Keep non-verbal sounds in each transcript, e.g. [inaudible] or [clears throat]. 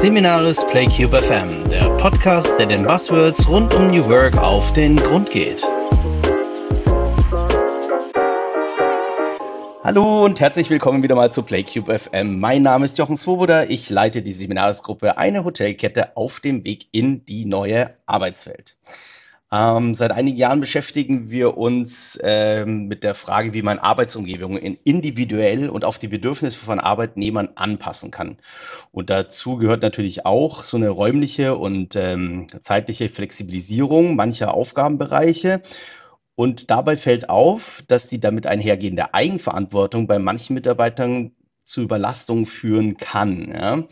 Seminaris PlayCube FM, der Podcast, der den Buzzwords rund um New Work auf den Grund geht. Hallo und herzlich willkommen wieder mal zu PlayCube FM. Mein Name ist Jochen Swoboda. Ich leite die Seminarsgruppe Eine Hotelkette auf dem Weg in die neue Arbeitswelt. Ähm, seit einigen Jahren beschäftigen wir uns ähm, mit der Frage, wie man Arbeitsumgebungen individuell und auf die Bedürfnisse von Arbeitnehmern anpassen kann. Und dazu gehört natürlich auch so eine räumliche und ähm, zeitliche Flexibilisierung mancher Aufgabenbereiche. Und dabei fällt auf, dass die damit einhergehende Eigenverantwortung bei manchen Mitarbeitern zu Überlastung führen kann. Ja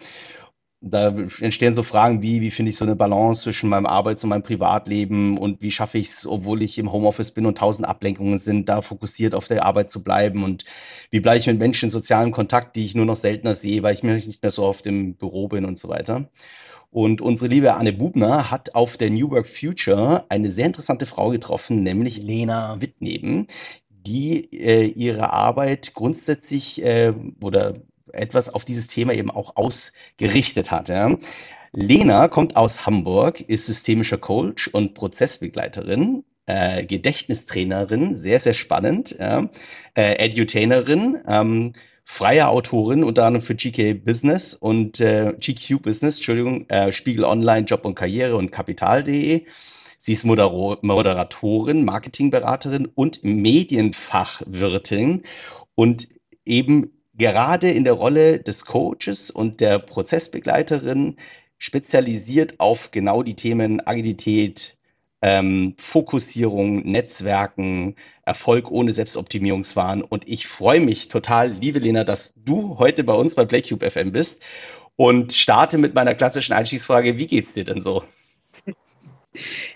da entstehen so Fragen wie, wie finde ich so eine Balance zwischen meinem Arbeits- und meinem Privatleben und wie schaffe ich es, obwohl ich im Homeoffice bin und tausend Ablenkungen sind, da fokussiert auf der Arbeit zu bleiben und wie bleibe ich mit Menschen in sozialem Kontakt, die ich nur noch seltener sehe, weil ich nicht mehr so oft im Büro bin und so weiter. Und unsere liebe Anne Bubner hat auf der New Work Future eine sehr interessante Frau getroffen, nämlich Lena Wittneben, die äh, ihre Arbeit grundsätzlich äh, oder etwas auf dieses Thema eben auch ausgerichtet hat. Ja. Lena kommt aus Hamburg, ist systemischer Coach und Prozessbegleiterin, äh, Gedächtnistrainerin, sehr, sehr spannend, ja. äh, Edutainerin, ähm, freie Autorin, unter anderem für GK Business und äh, GQ Business, Entschuldigung, äh, Spiegel Online, Job und Karriere und Kapital.de. Sie ist Modero Moderatorin, Marketingberaterin und Medienfachwirtin und eben gerade in der Rolle des Coaches und der Prozessbegleiterin spezialisiert auf genau die Themen Agilität, ähm, Fokussierung, Netzwerken, Erfolg ohne Selbstoptimierungswahn. Und ich freue mich total, liebe Lena, dass du heute bei uns bei Playcube FM bist und starte mit meiner klassischen Einstiegsfrage. Wie geht's dir denn so?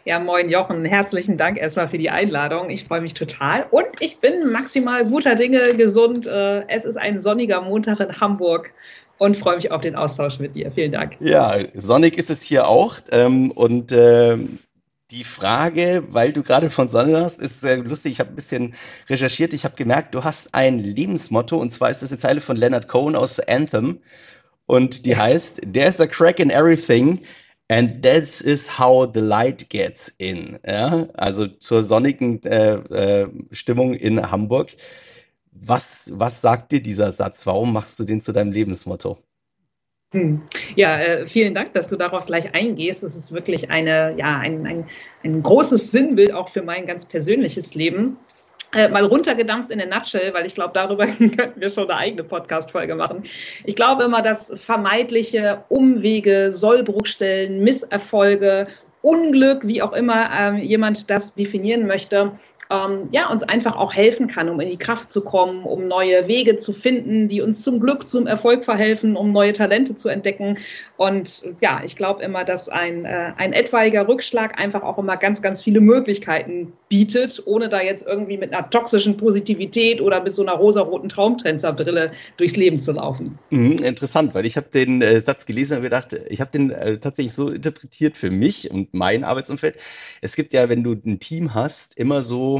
Ja, moin Jochen, herzlichen Dank erstmal für die Einladung. Ich freue mich total und ich bin maximal guter Dinge, gesund. Äh, es ist ein sonniger Montag in Hamburg und freue mich auf den Austausch mit dir. Vielen Dank. Ja, sonnig ist es hier auch ähm, und ähm, die Frage, weil du gerade von Sonne hast, ist sehr lustig. Ich habe ein bisschen recherchiert. Ich habe gemerkt, du hast ein Lebensmotto und zwar ist das eine Zeile von Leonard Cohen aus Anthem und die heißt There's a crack in everything And this is how the light gets in. Ja? Also zur sonnigen äh, äh, Stimmung in Hamburg. Was, was sagt dir dieser Satz? Warum machst du den zu deinem Lebensmotto? Hm. Ja, äh, vielen Dank, dass du darauf gleich eingehst. Es ist wirklich eine, ja, ein, ein, ein großes Sinnbild auch für mein ganz persönliches Leben. Äh, mal runtergedampft in der Nutshell, weil ich glaube, darüber [laughs] könnten wir schon eine eigene Podcast-Folge machen. Ich glaube immer, dass vermeidliche Umwege, Sollbruchstellen, Misserfolge, Unglück, wie auch immer ähm, jemand das definieren möchte, ähm, ja, uns einfach auch helfen kann, um in die Kraft zu kommen, um neue Wege zu finden, die uns zum Glück, zum Erfolg verhelfen, um neue Talente zu entdecken. Und ja, ich glaube immer, dass ein, äh, ein etwaiger Rückschlag einfach auch immer ganz, ganz viele Möglichkeiten bietet, ohne da jetzt irgendwie mit einer toxischen Positivität oder mit so einer rosaroten Traumtänzerbrille durchs Leben zu laufen. Mhm, interessant, weil ich habe den äh, Satz gelesen und gedacht, ich habe den äh, tatsächlich so interpretiert für mich und mein Arbeitsumfeld. Es gibt ja, wenn du ein Team hast, immer so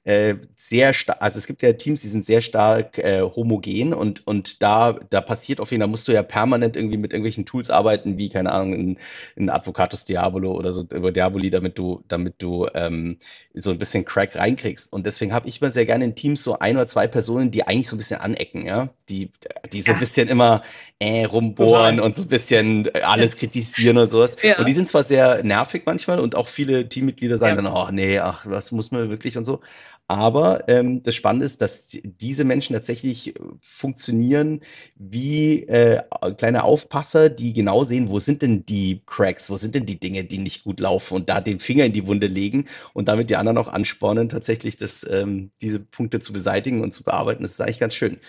äh, sehr stark, also es gibt ja Teams, die sind sehr stark äh, homogen und, und da, da passiert auf jeden Fall, da musst du ja permanent irgendwie mit irgendwelchen Tools arbeiten, wie, keine Ahnung, in, in Advocatus Diabolo oder so über Diaboli, damit du, damit du ähm, so ein bisschen Crack reinkriegst. Und deswegen habe ich immer sehr gerne in Teams so ein oder zwei Personen, die eigentlich so ein bisschen anecken, ja, die, die so ein bisschen immer äh, rumbohren und so ein bisschen alles kritisieren oder sowas. Ja. Und die sind zwar sehr nervig manchmal und auch viele Teammitglieder sagen ja. dann, oh nee, ach, was muss man wirklich und so. Aber ähm, das Spannende ist, dass diese Menschen tatsächlich funktionieren wie äh, kleine Aufpasser, die genau sehen, wo sind denn die Cracks, wo sind denn die Dinge, die nicht gut laufen und da den Finger in die Wunde legen und damit die anderen auch anspornen, tatsächlich das, ähm, diese Punkte zu beseitigen und zu bearbeiten. Das ist eigentlich ganz schön.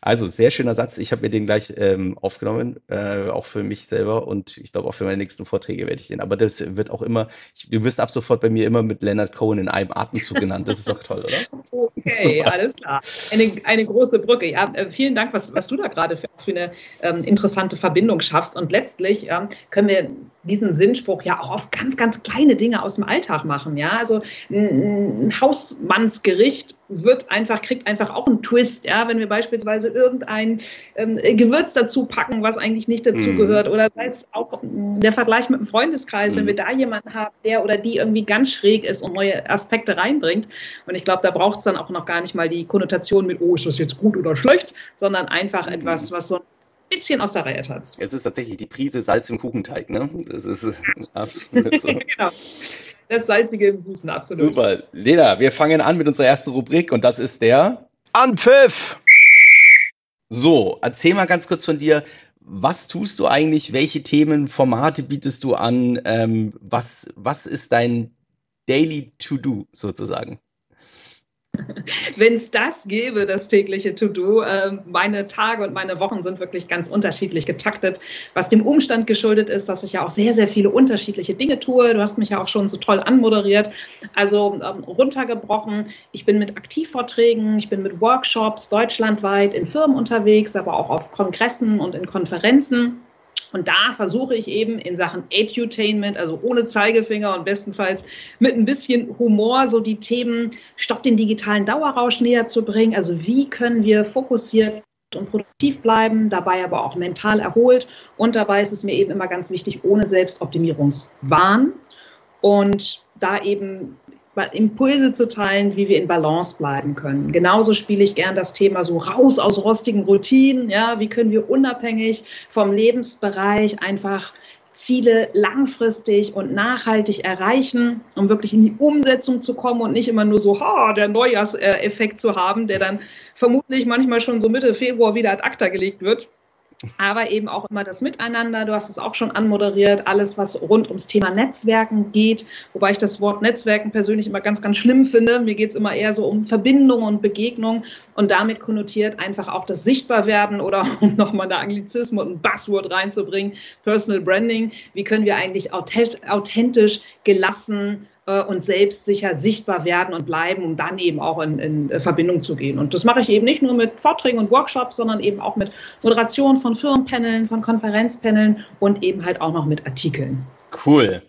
Also sehr schöner Satz. Ich habe mir den gleich ähm, aufgenommen, äh, auch für mich selber und ich glaube auch für meine nächsten Vorträge werde ich den. Aber das wird auch immer, ich, du wirst ab sofort bei mir immer mit Leonard Cohen in einem Atemzug genannt. Das ist doch toll, oder? Okay, Super. alles klar. Eine, eine große Brücke. Ja, äh, vielen Dank, was, was du da gerade für, für eine ähm, interessante Verbindung schaffst. Und letztlich ähm, können wir diesen Sinnspruch ja auch auf ganz, ganz kleine Dinge aus dem Alltag machen. Ja, also ein, Hausmannsgericht wird einfach, kriegt einfach auch einen Twist, ja, wenn wir beispielsweise irgendein ähm, Gewürz dazu packen, was eigentlich nicht dazugehört, mm. oder sei es auch der Vergleich mit dem Freundeskreis, wenn wir da jemanden haben, der oder die irgendwie ganz schräg ist und neue Aspekte reinbringt. Und ich glaube, da braucht es dann auch noch gar nicht mal die Konnotation mit, oh, ist das jetzt gut oder schlecht, sondern einfach mm. etwas, was so ein bisschen aus der Reihe tanzt. Es ist tatsächlich die Prise Salz im Kuchenteig, ne? Das ist [laughs] absolut so. [laughs] genau. Das Salzige im Süßen, absolut. Super. Lena, wir fangen an mit unserer ersten Rubrik und das ist der Anpfiff. So, erzähl mal ganz kurz von dir. Was tust du eigentlich? Welche Themen, Formate bietest du an? Ähm, was, was ist dein Daily To-Do sozusagen? [laughs] Wenn es das gäbe, das tägliche To-Do, äh, meine Tage und meine Wochen sind wirklich ganz unterschiedlich getaktet, was dem Umstand geschuldet ist, dass ich ja auch sehr, sehr viele unterschiedliche Dinge tue. Du hast mich ja auch schon so toll anmoderiert. Also ähm, runtergebrochen, ich bin mit Aktivvorträgen, ich bin mit Workshops deutschlandweit in Firmen unterwegs, aber auch auf Kongressen und in Konferenzen. Und da versuche ich eben in Sachen Edutainment, also ohne Zeigefinger und bestenfalls mit ein bisschen Humor, so die Themen Stopp den digitalen Dauerrausch näher zu bringen. Also wie können wir fokussiert und produktiv bleiben, dabei aber auch mental erholt. Und dabei ist es mir eben immer ganz wichtig, ohne Selbstoptimierungswahn. Und da eben Impulse zu teilen, wie wir in Balance bleiben können. Genauso spiele ich gern das Thema so raus aus rostigen Routinen. Ja, wie können wir unabhängig vom Lebensbereich einfach Ziele langfristig und nachhaltig erreichen, um wirklich in die Umsetzung zu kommen und nicht immer nur so, ha, der Neujahrseffekt zu haben, der dann vermutlich manchmal schon so Mitte Februar wieder ad acta gelegt wird aber eben auch immer das Miteinander. Du hast es auch schon anmoderiert, alles, was rund ums Thema Netzwerken geht, wobei ich das Wort Netzwerken persönlich immer ganz, ganz schlimm finde. Mir geht es immer eher so um Verbindung und Begegnung und damit konnotiert einfach auch das Sichtbarwerden oder [laughs] um nochmal eine Anglizismus und ein Buzzword reinzubringen, Personal Branding. Wie können wir eigentlich authentisch, gelassen, und selbstsicher sichtbar werden und bleiben, um dann eben auch in, in, äh, Verbindung zu gehen. Und das mache ich eben nicht nur mit Vorträgen und Workshops, sondern eben auch mit Moderation von Firmenpaneln, von Konferenzpaneln und eben halt auch noch mit Artikeln. Cool.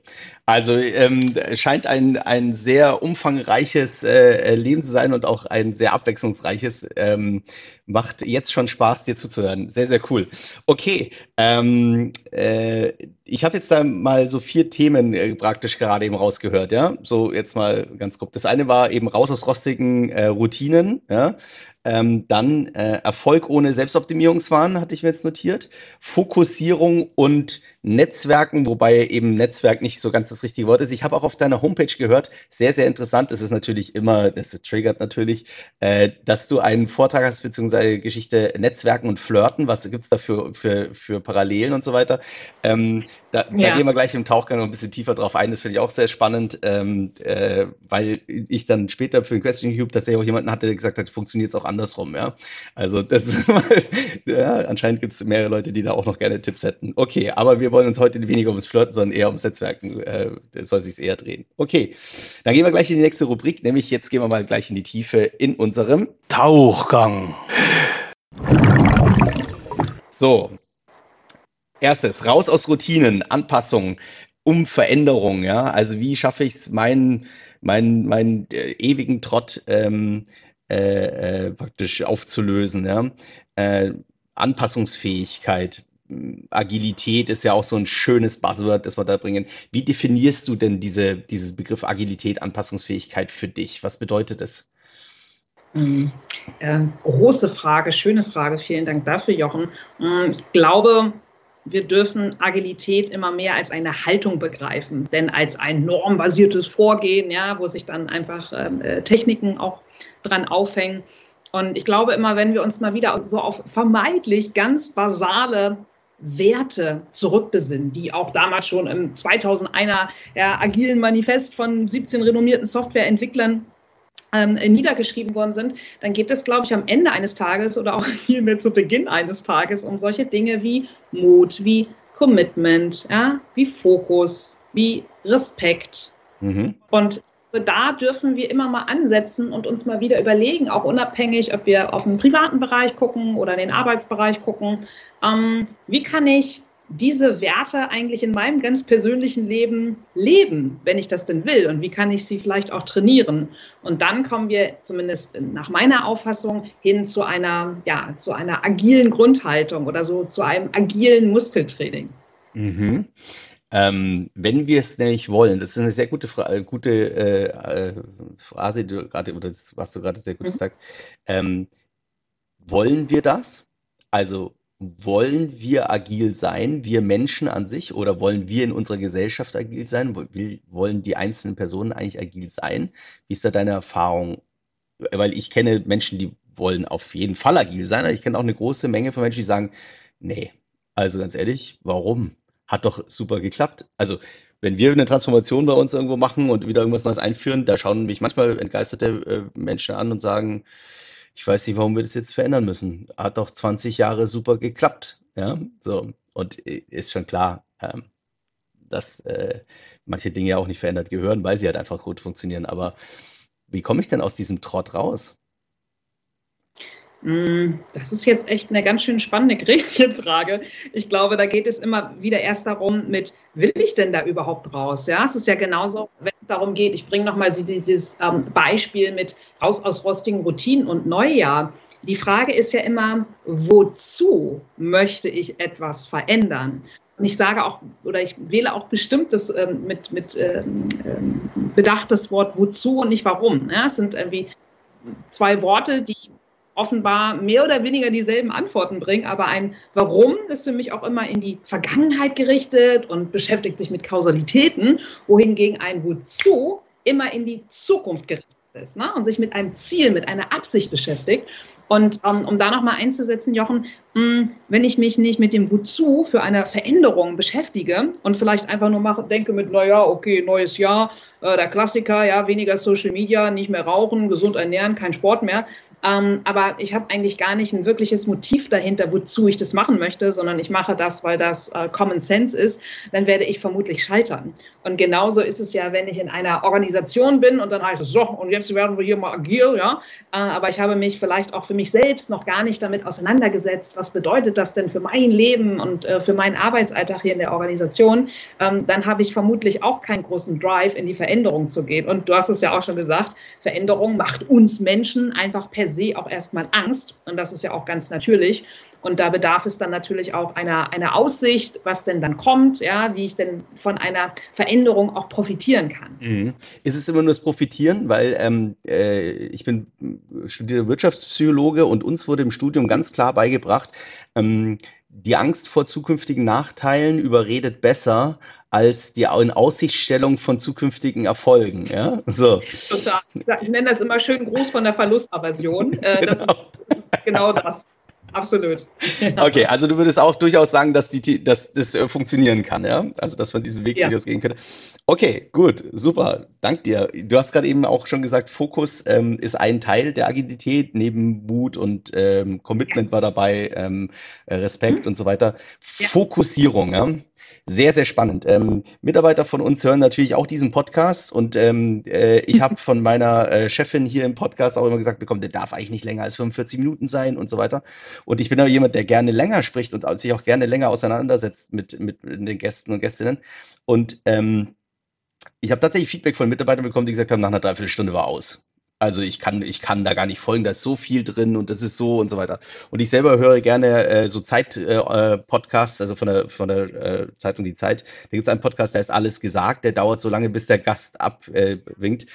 Also ähm, scheint ein, ein sehr umfangreiches äh, Leben zu sein und auch ein sehr abwechslungsreiches. Ähm, macht jetzt schon Spaß, dir zuzuhören. Sehr, sehr cool. Okay, ähm, äh, ich habe jetzt da mal so vier Themen äh, praktisch gerade eben rausgehört, ja. So jetzt mal ganz grob. Das eine war eben raus aus rostigen äh, Routinen, ja. Ähm, dann äh, Erfolg ohne Selbstoptimierungswahn hatte ich mir jetzt notiert. Fokussierung und Netzwerken, wobei eben Netzwerk nicht so ganz das richtige Wort ist. Ich habe auch auf deiner Homepage gehört, sehr, sehr interessant, das ist natürlich immer, das triggert natürlich, äh, dass du einen Vortrag hast, beziehungsweise Geschichte Netzwerken und Flirten, was gibt's da für, für, für Parallelen und so weiter. Ähm, da, ja. da gehen wir gleich im Tauchgang noch ein bisschen tiefer drauf ein. Das finde ich auch sehr spannend, ähm, äh, weil ich dann später für den Question Cube tatsächlich auch jemanden hatte, der gesagt hat, funktioniert es auch andersrum. Ja, also das [laughs] ja, anscheinend gibt es mehrere Leute, die da auch noch gerne Tipps hätten. Okay, aber wir wollen uns heute weniger ums Flirten, sondern eher ums Netzwerken. Äh, soll sich eher drehen. Okay, dann gehen wir gleich in die nächste Rubrik, nämlich jetzt gehen wir mal gleich in die Tiefe in unserem Tauchgang. So, Erstes, raus aus Routinen, Anpassung, um Veränderung, ja. Also wie schaffe ich es, meinen mein, mein, äh, ewigen Trott ähm, äh, äh, praktisch aufzulösen, ja. Äh, Anpassungsfähigkeit, Agilität ist ja auch so ein schönes Buzzword, das wir da bringen. Wie definierst du denn diese, dieses Begriff Agilität, Anpassungsfähigkeit für dich? Was bedeutet das? Mhm. Äh, große Frage, schöne Frage. Vielen Dank dafür, Jochen. Mm, ich glaube, wir dürfen Agilität immer mehr als eine Haltung begreifen, denn als ein normbasiertes Vorgehen, ja, wo sich dann einfach ähm, äh, Techniken auch dran aufhängen. Und ich glaube immer, wenn wir uns mal wieder so auf vermeintlich ganz basale Werte zurückbesinnen, die auch damals schon im 2001er ja, agilen Manifest von 17 renommierten Softwareentwicklern ähm, niedergeschrieben worden sind, dann geht es, glaube ich, am Ende eines Tages oder auch [laughs] vielmehr zu Beginn eines Tages um solche Dinge wie Mut, wie Commitment, ja, wie Fokus, wie Respekt. Mhm. Und da dürfen wir immer mal ansetzen und uns mal wieder überlegen, auch unabhängig, ob wir auf den privaten Bereich gucken oder den Arbeitsbereich gucken, ähm, wie kann ich diese Werte eigentlich in meinem ganz persönlichen Leben leben, wenn ich das denn will? Und wie kann ich sie vielleicht auch trainieren? Und dann kommen wir zumindest nach meiner Auffassung hin zu einer, ja, zu einer agilen Grundhaltung oder so zu einem agilen Muskeltraining. Mhm. Ähm, wenn wir es nämlich wollen, das ist eine sehr gute, Fra gute äh, äh, Phrase, die du gerade, oder das, was du gerade sehr gut mhm. gesagt ähm, wollen wir das? Also wollen wir agil sein, wir Menschen an sich, oder wollen wir in unserer Gesellschaft agil sein? Wollen die einzelnen Personen eigentlich agil sein? Wie ist da deine Erfahrung? Weil ich kenne Menschen, die wollen auf jeden Fall agil sein, aber ich kenne auch eine große Menge von Menschen, die sagen, nee, also ganz ehrlich, warum? Hat doch super geklappt. Also wenn wir eine Transformation bei uns irgendwo machen und wieder irgendwas Neues einführen, da schauen mich manchmal entgeisterte äh, Menschen an und sagen, ich weiß nicht, warum wir das jetzt verändern müssen. Hat doch 20 Jahre super geklappt. Ja, so. Und äh, ist schon klar, ähm, dass äh, manche Dinge ja auch nicht verändert gehören, weil sie halt einfach gut funktionieren. Aber wie komme ich denn aus diesem Trott raus? Mm, das ist jetzt echt eine ganz schön spannende Gretchenfrage. Ich glaube, da geht es immer wieder erst darum, mit will ich denn da überhaupt raus? Ja, es ist ja genauso, wenn es darum geht, ich bringe nochmal dieses ähm, Beispiel mit raus aus rostigen Routinen und Neujahr. Die Frage ist ja immer, wozu möchte ich etwas verändern? Und ich sage auch, oder ich wähle auch bestimmt das ähm, mit, mit ähm, ähm Bedacht Wort wozu und nicht warum. Ja, es sind irgendwie zwei Worte, die offenbar mehr oder weniger dieselben Antworten bringen, aber ein Warum ist für mich auch immer in die Vergangenheit gerichtet und beschäftigt sich mit Kausalitäten, wohingegen ein Wozu immer in die Zukunft gerichtet ist ne? und sich mit einem Ziel, mit einer Absicht beschäftigt. Und ähm, um da nochmal einzusetzen, Jochen, mh, hm, wenn ich mich nicht mit dem Wozu für eine Veränderung beschäftige und vielleicht einfach nur mache, denke mit, naja, okay, neues Jahr, äh, der Klassiker, ja, weniger Social Media, nicht mehr rauchen, gesund ernähren, kein Sport mehr, ähm, aber ich habe eigentlich gar nicht ein wirkliches Motiv dahinter, wozu ich das machen möchte, sondern ich mache das, weil das äh, Common Sense ist, dann werde ich vermutlich scheitern. Und genauso ist es ja, wenn ich in einer Organisation bin und dann heißt es so, und jetzt werden wir hier mal agil, ja. Äh, aber ich habe mich vielleicht auch für mich selbst noch gar nicht damit auseinandergesetzt, was bedeutet das denn für mein Leben und äh, für meinen Arbeitsalltag hier in der Organisation, ähm, dann habe ich vermutlich auch keinen großen Drive, in die Veränderung zu gehen. Und du hast es ja auch schon gesagt, Veränderung macht uns Menschen einfach per se auch erstmal Angst. Und das ist ja auch ganz natürlich. Und da bedarf es dann natürlich auch einer, einer Aussicht, was denn dann kommt, ja, wie ich denn von einer Veränderung auch profitieren kann. Mhm. Ist es immer nur das Profitieren? Weil ähm, äh, ich bin studierter Wirtschaftspsychologe und uns wurde im Studium ganz klar beigebracht, ähm, die Angst vor zukünftigen Nachteilen überredet besser als die Inaussichtstellung von zukünftigen Erfolgen. Ja? So. Total. Ich nenne das immer schön groß von der Verlustaversion. Äh, genau. [laughs] Das, ist, das ist genau das. Absolut. [laughs] Okay, also du würdest auch durchaus sagen, dass, die, dass das äh, funktionieren kann, ja? Also, dass man diesen Weg ja. durchaus gehen könnte. Okay, gut, super. Dank dir. Du hast gerade eben auch schon gesagt, Fokus ähm, ist ein Teil der Agilität, neben Mut und ähm, Commitment war dabei, ähm, Respekt mhm. und so weiter. Ja. Fokussierung, ja? Sehr, sehr spannend. Ähm, Mitarbeiter von uns hören natürlich auch diesen Podcast und ähm, äh, ich habe [laughs] von meiner äh, Chefin hier im Podcast auch immer gesagt bekommen, der darf eigentlich nicht länger als 45 Minuten sein und so weiter. Und ich bin aber jemand, der gerne länger spricht und sich auch gerne länger auseinandersetzt mit, mit den Gästen und Gästinnen. Und ähm, ich habe tatsächlich Feedback von Mitarbeitern bekommen, die gesagt haben, nach einer Dreiviertelstunde war aus. Also ich kann, ich kann da gar nicht folgen, da ist so viel drin und das ist so und so weiter. Und ich selber höre gerne äh, so Zeit-Podcasts, äh, also von der, von der äh, Zeitung Die Zeit. Da gibt es einen Podcast, der ist alles gesagt, der dauert so lange, bis der Gast abwinkt.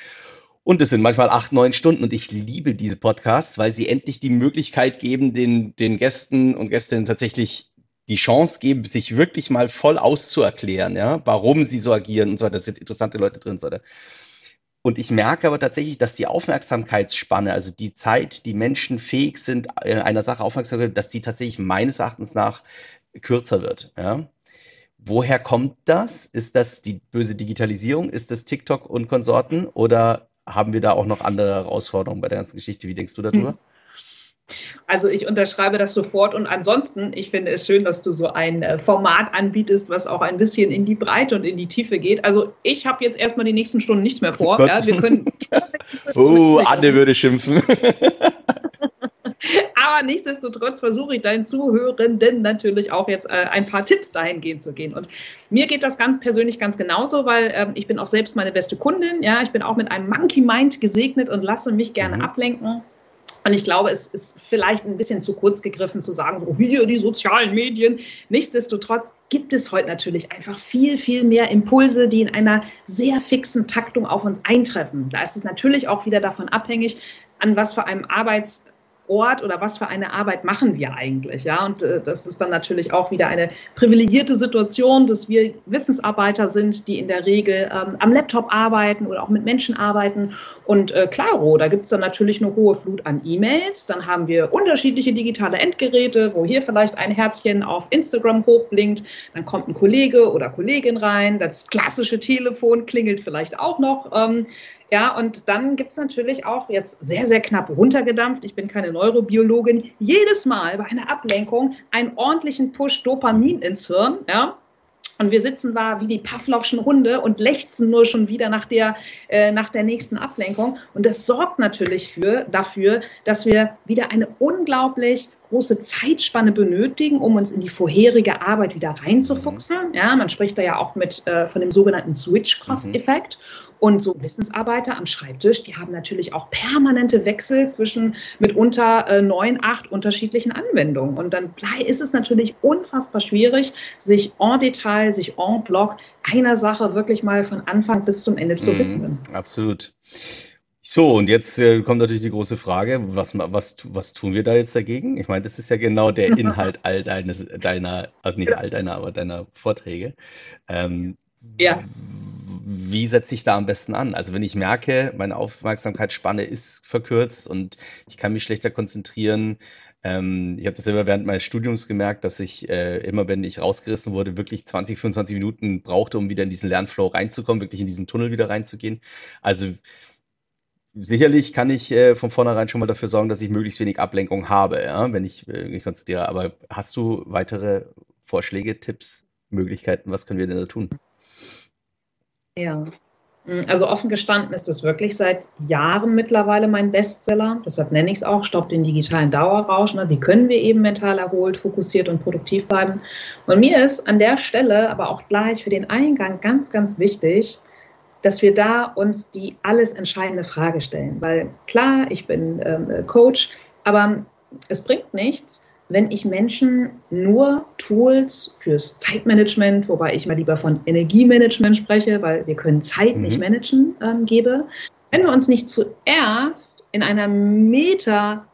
Und es sind manchmal acht, neun Stunden und ich liebe diese Podcasts, weil sie endlich die Möglichkeit geben, den, den Gästen und Gästinnen tatsächlich die Chance geben, sich wirklich mal voll auszuerklären, ja, warum sie so agieren und so weiter. Da sind interessante Leute drin und so weiter. Und ich merke aber tatsächlich, dass die Aufmerksamkeitsspanne, also die Zeit, die Menschen fähig sind, einer Sache aufmerksam zu werden, dass die tatsächlich meines Erachtens nach kürzer wird. Ja? Woher kommt das? Ist das die böse Digitalisierung? Ist das TikTok und Konsorten? Oder haben wir da auch noch andere Herausforderungen bei der ganzen Geschichte? Wie denkst du darüber? Also ich unterschreibe das sofort und ansonsten, ich finde es schön, dass du so ein äh, Format anbietest, was auch ein bisschen in die Breite und in die Tiefe geht. Also ich habe jetzt erstmal die nächsten Stunden nichts mehr vor. Ja, wir können [laughs] [laughs] oh, Anne würde schimpfen. [laughs] Aber nichtsdestotrotz versuche ich deinen Zuhörenden natürlich auch jetzt äh, ein paar Tipps dahingehend zu gehen. Und mir geht das ganz persönlich ganz genauso, weil ähm, ich bin auch selbst meine beste Kundin. Ja, ich bin auch mit einem Monkey Mind gesegnet und lasse mich gerne mhm. ablenken. Und ich glaube, es ist vielleicht ein bisschen zu kurz gegriffen zu sagen, oh, hier die sozialen Medien. Nichtsdestotrotz gibt es heute natürlich einfach viel, viel mehr Impulse, die in einer sehr fixen Taktung auf uns eintreffen. Da ist es natürlich auch wieder davon abhängig, an was für einem Arbeits Ort oder was für eine Arbeit machen wir eigentlich? Ja, und äh, das ist dann natürlich auch wieder eine privilegierte Situation, dass wir Wissensarbeiter sind, die in der Regel ähm, am Laptop arbeiten oder auch mit Menschen arbeiten. Und äh, klaro, da gibt es dann natürlich eine hohe Flut an E-Mails. Dann haben wir unterschiedliche digitale Endgeräte, wo hier vielleicht ein Herzchen auf Instagram hochblinkt. Dann kommt ein Kollege oder Kollegin rein. Das klassische Telefon klingelt vielleicht auch noch. Ähm, ja, und dann gibt es natürlich auch jetzt sehr, sehr knapp runtergedampft. Ich bin keine Neurobiologin. Jedes Mal bei einer Ablenkung einen ordentlichen Push Dopamin ins Hirn. Ja, und wir sitzen da wie die Pavlovschen Hunde und lechzen nur schon wieder nach der, äh, nach der nächsten Ablenkung. Und das sorgt natürlich für, dafür, dass wir wieder eine unglaublich große Zeitspanne benötigen, um uns in die vorherige Arbeit wieder reinzufuchsen. Ja, man spricht da ja auch mit äh, von dem sogenannten Switch-Cost-Effekt. Mhm. Und so Wissensarbeiter am Schreibtisch, die haben natürlich auch permanente Wechsel zwischen mitunter äh, neun, acht unterschiedlichen Anwendungen. Und dann ist es natürlich unfassbar schwierig, sich en Detail, sich en bloc einer Sache wirklich mal von Anfang bis zum Ende zu mhm, widmen. Absolut. So, und jetzt äh, kommt natürlich die große Frage, was, was, was tun wir da jetzt dagegen? Ich meine, das ist ja genau der [laughs] Inhalt all deines, deiner, also nicht all deiner, aber deiner Vorträge. Ähm, ja. Wie setze ich da am besten an? Also wenn ich merke, meine Aufmerksamkeitsspanne ist verkürzt und ich kann mich schlechter konzentrieren, ähm, ich habe das selber während meines Studiums gemerkt, dass ich äh, immer, wenn ich rausgerissen wurde, wirklich 20, 25 Minuten brauchte, um wieder in diesen Lernflow reinzukommen, wirklich in diesen Tunnel wieder reinzugehen. Also sicherlich kann ich äh, von vornherein schon mal dafür sorgen, dass ich möglichst wenig Ablenkung habe, ja, wenn ich äh, mich konzentriere. Aber hast du weitere Vorschläge, Tipps, Möglichkeiten? Was können wir denn da tun? Ja, hm, also offen gestanden ist es wirklich seit Jahren mittlerweile mein Bestseller. Deshalb nenne ich es auch Stopp den digitalen Dauerrausch. Ne? Wie können wir eben mental erholt, fokussiert und produktiv bleiben? Und mir ist an der Stelle aber auch gleich für den Eingang ganz, ganz wichtig, dass wir da uns die alles entscheidende Frage stellen. Weil klar, ich bin ähm, Coach, aber es bringt nichts, wenn ich Menschen nur Tools fürs Zeitmanagement, wobei ich mal lieber von Energiemanagement spreche, weil wir können Zeit mhm. nicht managen, ähm, gebe. Wenn wir uns nicht zuerst in einer Meta-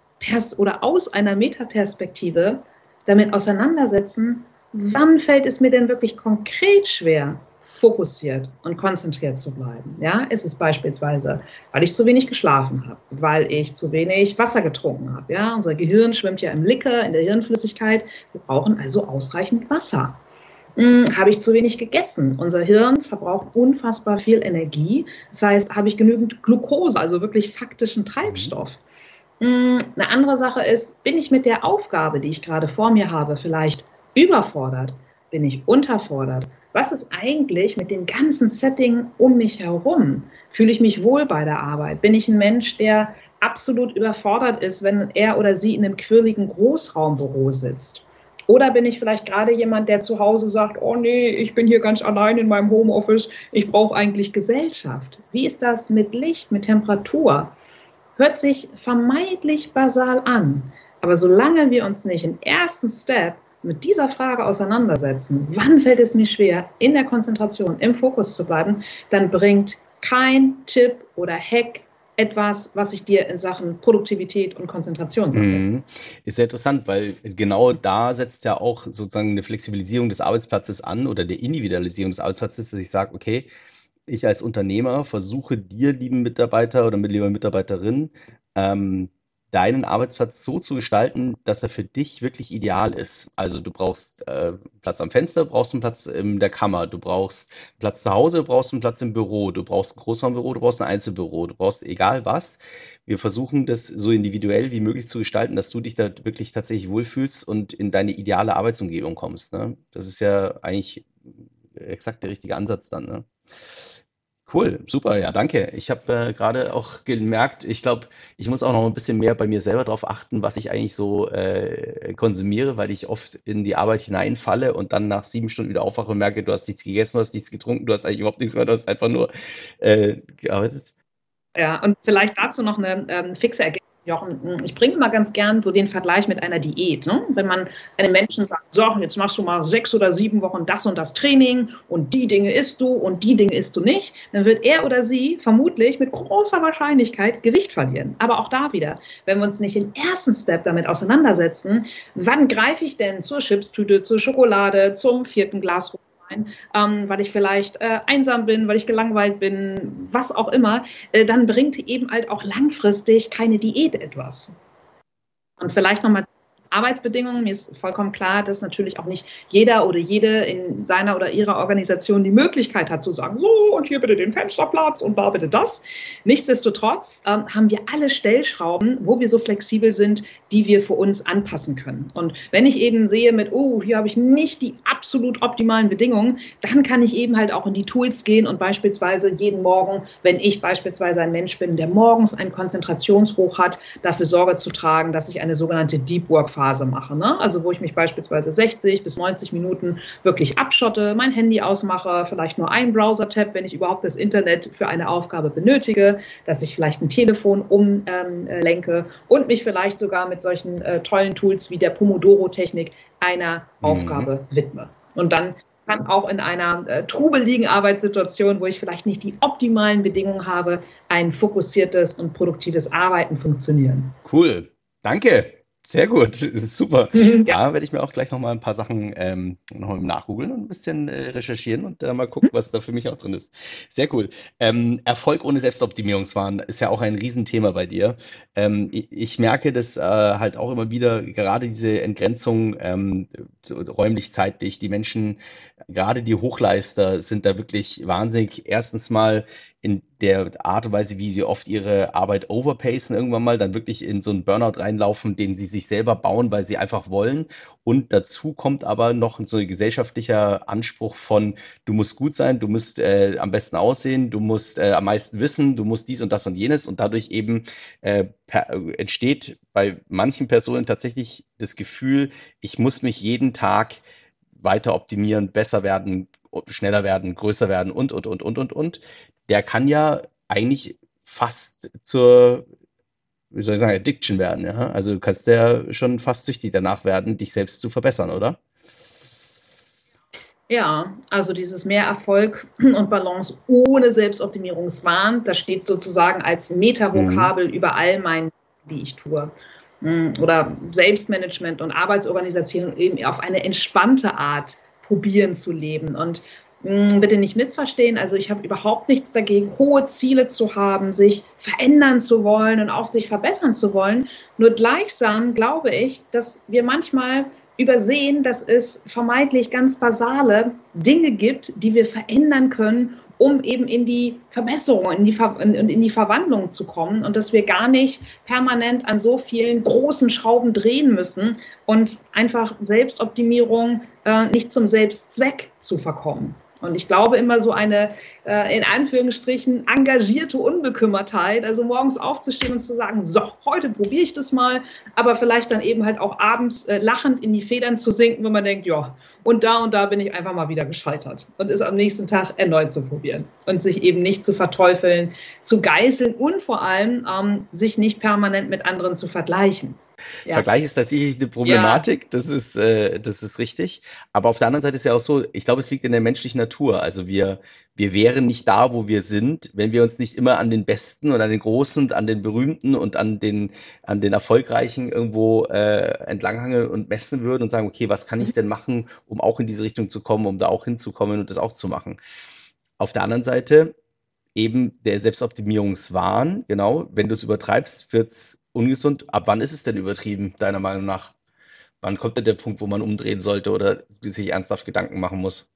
oder aus einer Metaperspektive damit auseinandersetzen, wann fällt es mir denn wirklich konkret schwer, fokussiert und konzentriert zu bleiben. Ja, ist es beispielsweise, weil ich zu wenig geschlafen habe, weil ich zu wenig Wasser getrunken habe. Ja, unser Gehirn schwimmt ja im Licker, in der Hirnflüssigkeit. Wir brauchen also ausreichend Wasser. Hm, habe ich zu wenig gegessen? Unser Hirn verbraucht unfassbar viel Energie. Das heißt, habe ich genügend Glucose, also wirklich faktischen Treibstoff? Hm, eine andere Sache ist, bin ich mit der Aufgabe, die ich gerade vor mir habe, vielleicht überfordert? Bin ich unterfordert? was ist eigentlich mit dem ganzen Setting um mich herum? Fühle ich mich wohl bei der Arbeit? Bin ich ein Mensch, der absolut überfordert ist, wenn er oder sie in einem quirligen Großraumbüro sitzt? Oder bin ich vielleicht gerade jemand, der zu Hause sagt, oh nee, ich bin hier ganz allein in meinem Homeoffice, ich brauche eigentlich Gesellschaft. Wie ist das mit Licht, mit Temperatur? Hört sich vermeintlich basal an, aber solange wir uns nicht im ersten Step mit dieser Frage auseinandersetzen, wann fällt es mir schwer, in der Konzentration, im Fokus zu bleiben, dann bringt kein Tipp oder Hack etwas, was ich dir in Sachen Produktivität und Konzentration sage. Mhm. Ist sehr interessant, weil genau da setzt ja auch sozusagen eine Flexibilisierung des Arbeitsplatzes an oder der Individualisierung des Arbeitsplatzes, dass ich sage, okay, ich als Unternehmer versuche dir, lieben Mitarbeiter oder lieber Mitarbeiterin, ähm, deinen Arbeitsplatz so zu gestalten, dass er für dich wirklich ideal ist. Also du brauchst äh, Platz am Fenster, brauchst einen Platz in der Kammer, du brauchst Platz zu Hause, du brauchst einen Platz im Büro, du brauchst ein Großraumbüro, du brauchst ein Einzelbüro, du brauchst egal was. Wir versuchen das so individuell wie möglich zu gestalten, dass du dich da wirklich tatsächlich wohlfühlst und in deine ideale Arbeitsumgebung kommst. Ne? Das ist ja eigentlich exakt der richtige Ansatz dann. Ne? Cool, super, ja, danke. Ich habe äh, gerade auch gemerkt, ich glaube, ich muss auch noch ein bisschen mehr bei mir selber darauf achten, was ich eigentlich so äh, konsumiere, weil ich oft in die Arbeit hineinfalle und dann nach sieben Stunden wieder aufwache und merke, du hast nichts gegessen, du hast nichts getrunken, du hast eigentlich überhaupt nichts mehr, du hast einfach nur äh, gearbeitet. Ja, und vielleicht dazu noch eine ähm, fixe Ergänzung. Jochen, hm, ich bringe immer ganz gern so den Vergleich mit einer Diät. Ne? Wenn man einem Menschen sagt, so, jetzt machst du mal sechs oder sieben Wochen das und das Training und die Dinge isst du und die Dinge isst du nicht, dann wird er oder sie vermutlich mit großer Wahrscheinlichkeit Gewicht verlieren. Aber auch da wieder, wenn wir uns nicht im ersten Step damit auseinandersetzen, wann greife ich denn zur Chipstüte, zur Schokolade, zum vierten Glas sein, ähm, weil ich vielleicht äh, einsam bin, weil ich gelangweilt bin, was auch immer, äh, dann bringt eben halt auch langfristig keine Diät etwas. Und vielleicht nochmal Arbeitsbedingungen. Mir ist vollkommen klar, dass natürlich auch nicht jeder oder jede in seiner oder ihrer Organisation die Möglichkeit hat zu sagen, so und hier bitte den Fensterplatz und da bitte das. Nichtsdestotrotz ähm, haben wir alle Stellschrauben, wo wir so flexibel sind, die wir für uns anpassen können. Und wenn ich eben sehe mit, oh, hier habe ich nicht die absolut optimalen Bedingungen, dann kann ich eben halt auch in die Tools gehen und beispielsweise jeden Morgen, wenn ich beispielsweise ein Mensch bin, der morgens einen Konzentrationshoch hat, dafür Sorge zu tragen, dass ich eine sogenannte Deep Work Phase mache. Ne? Also wo ich mich beispielsweise 60 bis 90 Minuten wirklich abschotte, mein Handy ausmache, vielleicht nur einen Browser-Tab, wenn ich überhaupt das Internet für eine Aufgabe benötige, dass ich vielleicht ein Telefon umlenke ähm, und mich vielleicht sogar mit solchen äh, tollen Tools wie der Pomodoro-Technik einer mhm. Aufgabe widme. Und dann kann auch in einer äh, trubeligen Arbeitssituation, wo ich vielleicht nicht die optimalen Bedingungen habe, ein fokussiertes und produktives Arbeiten funktionieren. Cool. Danke. Sehr gut, [laughs] super. Mhm. Ja, werde ich mir auch gleich nochmal ein paar Sachen ähm, noch nachgoogeln und ein bisschen äh, recherchieren und äh, mal gucken, was da für mich auch drin ist. Sehr cool. Ähm, Erfolg ohne Selbstoptimierungswahn ist ja auch ein Riesenthema bei dir. Ähm, ich, ich, merke das äh, halt auch immer wieder, gerade diese Entgrenzung ähm, räumlich-zeitlich. Die Menschen, gerade die Hochleister, sind da wirklich wahnsinnig. Erstens mal in der Art und Weise, wie sie oft ihre Arbeit overpacen, irgendwann mal dann wirklich in so einen Burnout reinlaufen, den sie sich selber bauen, weil sie einfach wollen. Und dazu kommt aber noch so ein gesellschaftlicher Anspruch von, du musst gut sein, du musst äh, am besten aussehen, du musst äh, am meisten wissen, du musst dies und das und jenes. Und dadurch eben äh, per, entsteht bei manchen Personen tatsächlich das Gefühl, ich muss mich jeden Tag weiter optimieren, besser werden, schneller werden, größer werden und, und, und, und, und, und der kann ja eigentlich fast zur, wie soll ich sagen, Addiction werden. Ja? Also du kannst ja schon fast süchtig danach werden, dich selbst zu verbessern, oder? Ja, also dieses mehr Erfolg [clears throat] und Balance ohne Selbstoptimierungswahn, das steht sozusagen als Meta-Vokabel mhm. über all meinen, die ich tue. Hm, oder Selbstmanagement und Arbeitsorganisation eben auf eine entspannte Art probieren zu leben. Und bitte nicht missverstehen. Also ich habe überhaupt nichts dagegen, hohe Ziele zu haben, sich verändern zu wollen und auch sich verbessern zu wollen. Nur gleichsam glaube ich, dass wir manchmal übersehen, dass es vermeintlich ganz basale Dinge gibt, die wir verändern können, um eben in die Verbesserung, in die, Ver in, in die Verwandlung zu kommen und dass wir gar nicht permanent an so vielen großen Schrauben drehen müssen und einfach Selbstoptimierung äh, nicht zum Selbstzweck zu verkommen. Und ich glaube immer so eine, äh, in Anführungsstrichen, engagierte Unbekümmertheit, also morgens aufzustehen und zu sagen, so, heute probiere ich das mal, aber vielleicht dann eben halt auch abends äh, lachend in die Federn zu sinken, wenn man denkt, ja, und da und da bin ich einfach mal wieder gescheitert und es am nächsten Tag erneut zu probieren und sich eben nicht zu verteufeln, zu geißeln und vor allem ähm, sich nicht permanent mit anderen zu vergleichen. Ja. Vergleich ist tatsächlich eine Problematik, ja. das, ist, äh, das ist richtig. Aber auf der anderen Seite ist ja auch so, ich glaube, es liegt in der menschlichen Natur. Also wir, wir wären nicht da, wo wir sind, wenn wir uns nicht immer an den Besten und an den Großen, an den Berühmten und an den, an den Erfolgreichen irgendwo äh, entlanghangeln und messen würden und sagen, okay, was kann ich denn machen, um auch in diese Richtung zu kommen, um da auch hinzukommen und das auch zu machen. Auf der anderen Seite eben der Selbstoptimierungswahn, genau, wenn du es übertreibst, wird es ungesund. Ab wann ist es denn übertrieben, deiner Meinung nach? Wann kommt denn der Punkt, wo man umdrehen sollte oder sich ernsthaft Gedanken machen muss?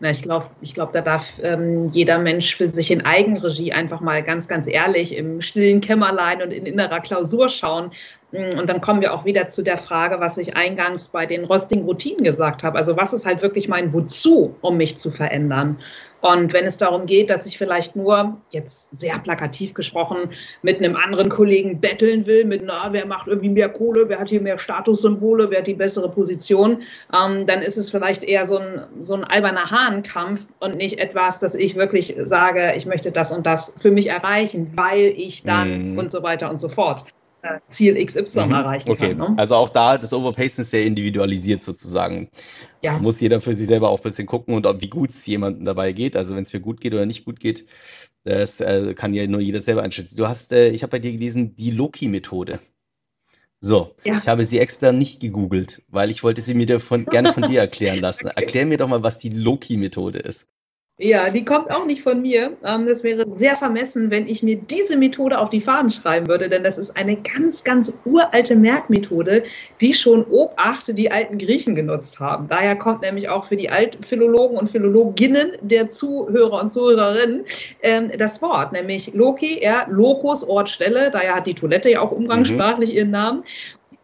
Na, ich glaube, ich glaub, da darf ähm, jeder Mensch für sich in Eigenregie einfach mal ganz, ganz ehrlich im stillen Kämmerlein und in innerer Klausur schauen. Mm, und dann kommen wir auch wieder zu der Frage, was ich eingangs bei den rostigen Routinen gesagt habe. Also was ist halt wirklich mein Wozu, um mich zu verändern? Und wenn es darum geht, dass ich vielleicht nur, jetzt sehr plakativ gesprochen, mit einem anderen Kollegen betteln will, mit, na, wer macht irgendwie mehr Kohle, wer hat hier mehr Statussymbole, wer hat die bessere Position, ähm, dann ist es vielleicht eher so ein, so ein alberner Hahnkampf und nicht etwas, dass ich wirklich sage, ich möchte das und das für mich erreichen, weil ich dann mm. und so weiter und so fort. Ziel XY mhm. erreichen okay. kann. Ne? Also auch da, das Overpacing ist sehr individualisiert sozusagen. Ja. Muss jeder für sich selber auch ein bisschen gucken und ob, wie gut es jemandem dabei geht. Also wenn es mir gut geht oder nicht gut geht, das äh, kann ja nur jeder selber einschätzen. Du hast, äh, ich habe bei dir gelesen, die Loki-Methode. So, ja. ich habe sie extra nicht gegoogelt, weil ich wollte sie mir von, gerne von dir [laughs] erklären lassen. okay. Erklär mir doch mal, was die Loki-Methode ist. Ja, die kommt auch nicht von mir. Ähm, das wäre sehr vermessen, wenn ich mir diese Methode auf die Fahnen schreiben würde, denn das ist eine ganz, ganz uralte Merkmethode, die schon Obacht die alten Griechen genutzt haben. Daher kommt nämlich auch für die alten Philologen und Philologinnen der Zuhörer und Zuhörerinnen ähm, das Wort, nämlich Loki, ja, Locus, Ort, Stelle. Daher hat die Toilette ja auch umgangssprachlich mhm. ihren Namen.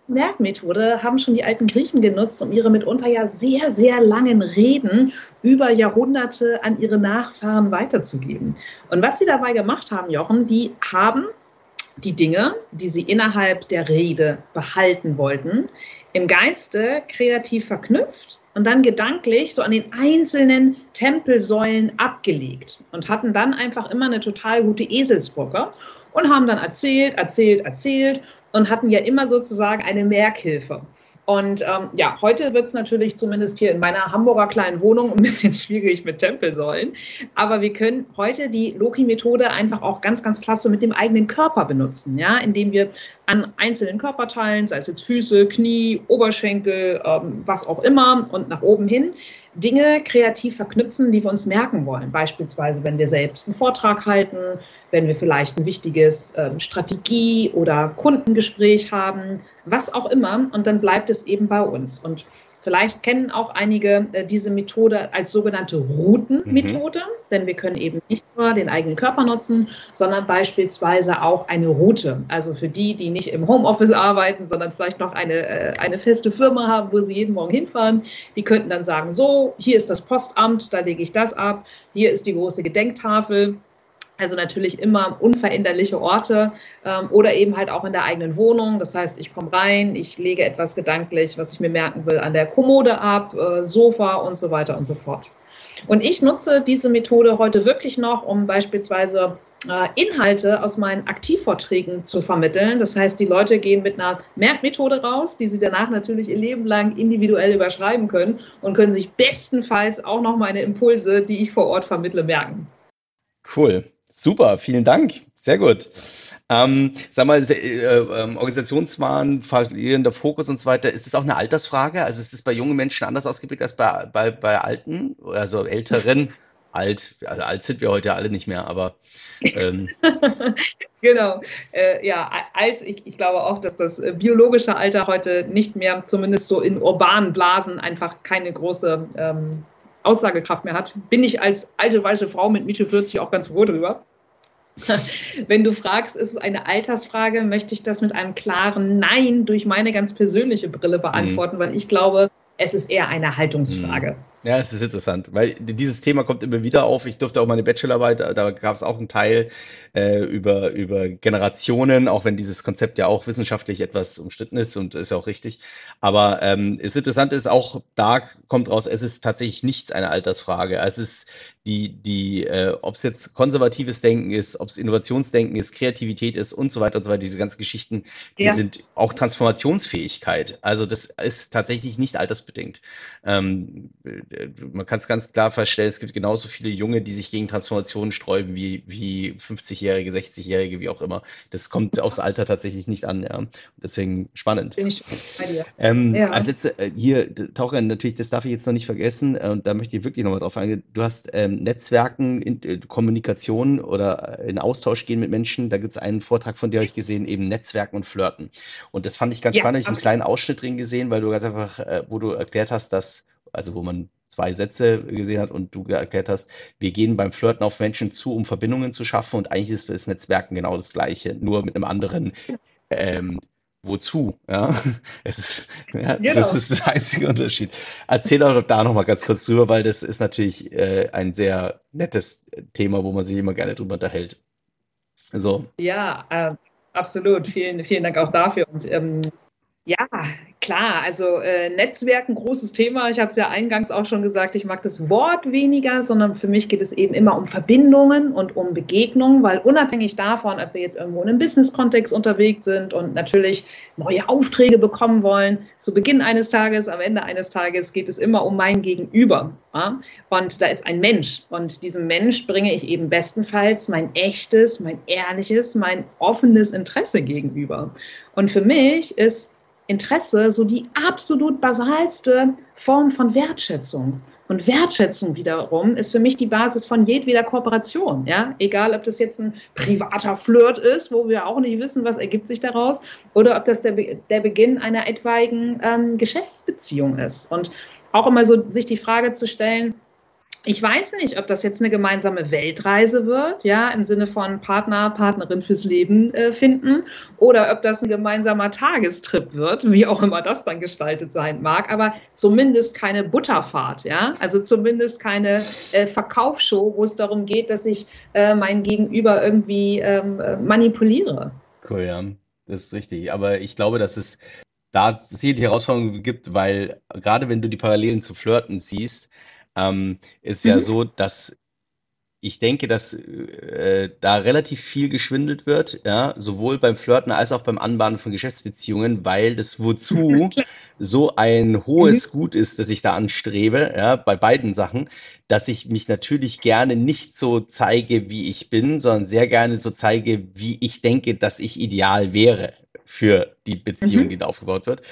Merkmethode haben schon die alten Griechen genutzt, um ihre mitunter ja sehr, sehr langen Reden über Jahrhunderte an ihre Nachfahren weiterzugeben. Und was sie dabei gemacht haben, Jochen, die haben die Dinge, die sie innerhalb der Rede behalten wollten, im Geiste kreativ verknüpft und dann gedanklich so an den einzelnen Tempelsäulen abgelegt und hatten dann einfach immer eine total gute Eselsbrücke und haben dann erzählt, erzählt, erzählt und hatten ja immer sozusagen eine Merkhilfe. Und ähm, ja, heute wird es natürlich zumindest hier in meiner Hamburger kleinen Wohnung ein bisschen [laughs] schwierig mit Tempelsäulen. Aber wir können heute die Loki-Methode einfach auch ganz, ganz klasse mit dem eigenen Körper benutzen, ja, indem wir an einzelnen Körperteilen, sei es jetzt Füße, Knie, Oberschenkel, ähm, was auch immer und nach oben hin, Dinge kreativ verknüpfen, die wir uns merken wollen. Beispielsweise, wenn wir selbst einen Vortrag halten, wenn wir vielleicht ein wichtiges ähm, Strategie- oder Kundengespräch haben, was auch immer. Und dann bleibt es eben bei uns. Und Vielleicht kennen auch einige äh, diese Methode als sogenannte Routenmethode, mhm. denn wir können eben nicht nur den eigenen Körper nutzen, sondern beispielsweise auch eine Route. Also für die, die nicht im Homeoffice arbeiten, sondern vielleicht noch eine, äh, eine feste Firma haben, wo sie jeden Morgen hinfahren, die könnten dann sagen, so, hier ist das Postamt, da lege ich das ab, hier ist die große Gedenktafel, also natürlich immer unveränderliche Orte ähm, oder eben halt auch in der eigenen Wohnung. Das heißt, ich komme rein, ich lege etwas gedanklich, was ich mir merken will, an der Kommode ab, äh, Sofa und so weiter und so fort. Und ich nutze diese Methode heute wirklich noch, um beispielsweise äh, Inhalte aus meinen Aktivvorträgen zu vermitteln. Das heißt, die Leute gehen mit einer Merkmethode raus, die sie danach natürlich ihr Leben lang individuell überschreiben können und können sich bestenfalls auch noch meine Impulse, die ich vor Ort vermittle, merken. Cool. Super, vielen Dank. Sehr gut. Ähm, sag mal, äh, äh, Organisationswahn, verlierender Fokus und so weiter, ist das auch eine Altersfrage? Also ist das bei jungen Menschen anders ausgeprägt als bei, bei, bei Alten, also Älteren? [laughs] alt, also alt sind wir heute alle nicht mehr, aber ähm. [laughs] genau. Äh, ja, alt, ich, ich, glaube auch, dass das äh, biologische Alter heute nicht mehr, zumindest so in urbanen Blasen, einfach keine große ähm, Aussagekraft mehr hat, bin ich als alte weiße Frau mit Mitte 40 auch ganz froh drüber. [laughs] Wenn du fragst, ist es eine Altersfrage, möchte ich das mit einem klaren Nein durch meine ganz persönliche Brille beantworten, mhm. weil ich glaube, es ist eher eine Haltungsfrage. Mhm. Ja, es ist interessant, weil dieses Thema kommt immer wieder auf. Ich durfte auch meine Bachelorarbeit, da gab es auch einen Teil äh, über, über Generationen, auch wenn dieses Konzept ja auch wissenschaftlich etwas umstritten ist und ist auch richtig. Aber ähm, das Interessante ist auch, da kommt raus, es ist tatsächlich nichts eine Altersfrage. Es ist die, die äh, ob es jetzt konservatives Denken ist, ob es Innovationsdenken ist, Kreativität ist und so weiter und so weiter, diese ganzen Geschichten, die ja. sind auch Transformationsfähigkeit. Also das ist tatsächlich nicht altersbedingt. Ähm, man kann es ganz klar feststellen, es gibt genauso viele Junge, die sich gegen Transformationen sträuben, wie, wie 50-Jährige, 60-Jährige, wie auch immer. Das kommt aufs Alter tatsächlich nicht an. Ja. Deswegen spannend. Bin ich bei dir. Ähm, ja. Als letzte, äh, hier, Taucher, natürlich, das darf ich jetzt noch nicht vergessen, äh, und da möchte ich wirklich nochmal drauf eingehen. Du hast ähm, Netzwerken, in, äh, Kommunikation oder in Austausch gehen mit Menschen. Da gibt es einen Vortrag von dir, habe ich gesehen, eben Netzwerken und Flirten. Und das fand ich ganz ja, spannend. Ich habe einen kleinen Ausschnitt drin gesehen, weil du ganz einfach, äh, wo du erklärt hast, dass also wo man zwei Sätze gesehen hat und du erklärt hast, wir gehen beim Flirten auf Menschen zu, um Verbindungen zu schaffen und eigentlich ist das Netzwerken genau das Gleiche, nur mit einem anderen ähm, wozu? Ja, [laughs] es ist, ja, genau. das ist der einzige Unterschied. Erzähl doch da nochmal ganz kurz drüber, weil das ist natürlich äh, ein sehr nettes Thema, wo man sich immer gerne drüber unterhält. So. Ja, äh, absolut. Vielen, vielen Dank auch dafür. Und ähm, ja, klar, also äh, Netzwerk ein großes Thema. Ich habe es ja eingangs auch schon gesagt, ich mag das Wort weniger, sondern für mich geht es eben immer um Verbindungen und um Begegnungen, weil unabhängig davon, ob wir jetzt irgendwo in einem Business-Kontext unterwegs sind und natürlich neue Aufträge bekommen wollen, zu Beginn eines Tages, am Ende eines Tages geht es immer um mein Gegenüber. Ja? Und da ist ein Mensch und diesem Mensch bringe ich eben bestenfalls mein echtes, mein ehrliches, mein offenes Interesse gegenüber. Und für mich ist Interesse so die absolut basalste Form von Wertschätzung. Und Wertschätzung wiederum ist für mich die Basis von jedweder Kooperation. Ja? Egal, ob das jetzt ein privater Flirt ist, wo wir auch nicht wissen, was ergibt sich daraus, oder ob das der, der Beginn einer etwaigen ähm, Geschäftsbeziehung ist. Und auch immer so sich die Frage zu stellen, ich weiß nicht, ob das jetzt eine gemeinsame Weltreise wird, ja, im Sinne von Partner, Partnerin fürs Leben äh, finden, oder ob das ein gemeinsamer Tagestrip wird, wie auch immer das dann gestaltet sein mag, aber zumindest keine Butterfahrt, ja, also zumindest keine äh, Verkaufsshow, wo es darum geht, dass ich äh, mein Gegenüber irgendwie ähm, äh, manipuliere. Cool, ja, das ist richtig. Aber ich glaube, dass es da sehr die Herausforderungen gibt, weil gerade wenn du die Parallelen zu Flirten siehst, ähm, ist mhm. ja so, dass ich denke, dass äh, da relativ viel geschwindelt wird, ja, sowohl beim Flirten als auch beim Anbahnen von Geschäftsbeziehungen, weil das Wozu [laughs] so ein hohes mhm. Gut ist, das ich da anstrebe, ja, bei beiden Sachen, dass ich mich natürlich gerne nicht so zeige, wie ich bin, sondern sehr gerne so zeige, wie ich denke, dass ich ideal wäre für die Beziehung, mhm. die da aufgebaut wird.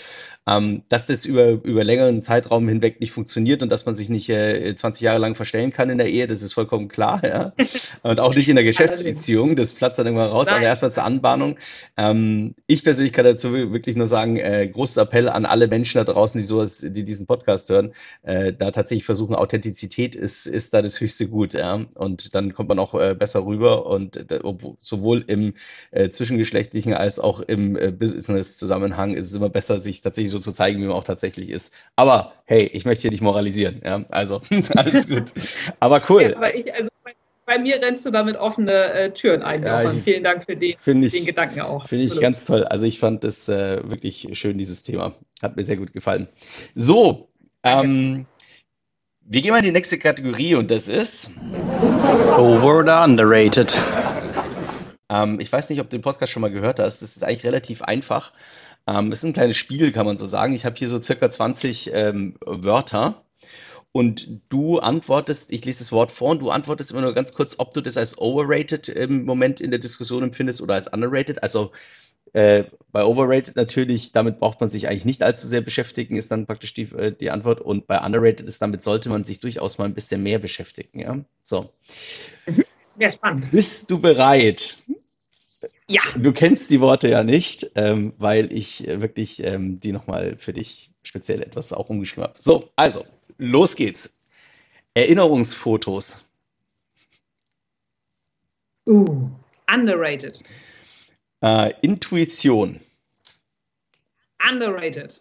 Ähm, dass das über, über längeren Zeitraum hinweg nicht funktioniert und dass man sich nicht äh, 20 Jahre lang verstellen kann in der Ehe, das ist vollkommen klar, ja. [laughs] Und auch nicht in der Geschäftsbeziehung, das platzt dann irgendwann raus, Nein. aber erstmal zur Anbahnung. Ähm, ich persönlich kann dazu wirklich nur sagen, äh, großes Appell an alle Menschen da draußen, die sowas, die diesen Podcast hören, äh, da tatsächlich versuchen, Authentizität ist, ist da das höchste Gut, ja. Und dann kommt man auch äh, besser rüber und äh, sowohl im äh, zwischengeschlechtlichen als auch im äh, Business-Zusammenhang ist es immer besser, sich tatsächlich so zu zeigen, wie man auch tatsächlich ist. Aber hey, ich möchte hier nicht moralisieren. Ja? Also [laughs] alles gut. Aber cool. Ja, aber ich, also bei, mir rennst du damit offene äh, Türen ein. Ja, Vielen Dank für die, ich, den Gedanken auch. Finde ich ganz toll. Also ich fand das äh, wirklich schön, dieses Thema. Hat mir sehr gut gefallen. So, ähm, wir gehen mal in die nächste Kategorie und das ist Over or Underrated. Ähm, ich weiß nicht, ob du den Podcast schon mal gehört hast. Das ist eigentlich relativ einfach. Ähm, es ist ein kleines Spiel, kann man so sagen. Ich habe hier so circa 20 ähm, Wörter. Und du antwortest, ich lese das Wort vor und du antwortest immer nur ganz kurz, ob du das als overrated im Moment in der Diskussion empfindest oder als underrated. Also äh, bei overrated natürlich, damit braucht man sich eigentlich nicht allzu sehr beschäftigen, ist dann praktisch die, äh, die Antwort. Und bei underrated ist, damit sollte man sich durchaus mal ein bisschen mehr beschäftigen. Ja, so. Mhm. Ja, spannend. Bist du bereit? Ja. Du kennst die Worte ja nicht, ähm, weil ich äh, wirklich ähm, die nochmal für dich speziell etwas auch umgeschrieben habe. So, also, los geht's. Erinnerungsfotos. Uh, underrated. Äh, Intuition. Underrated.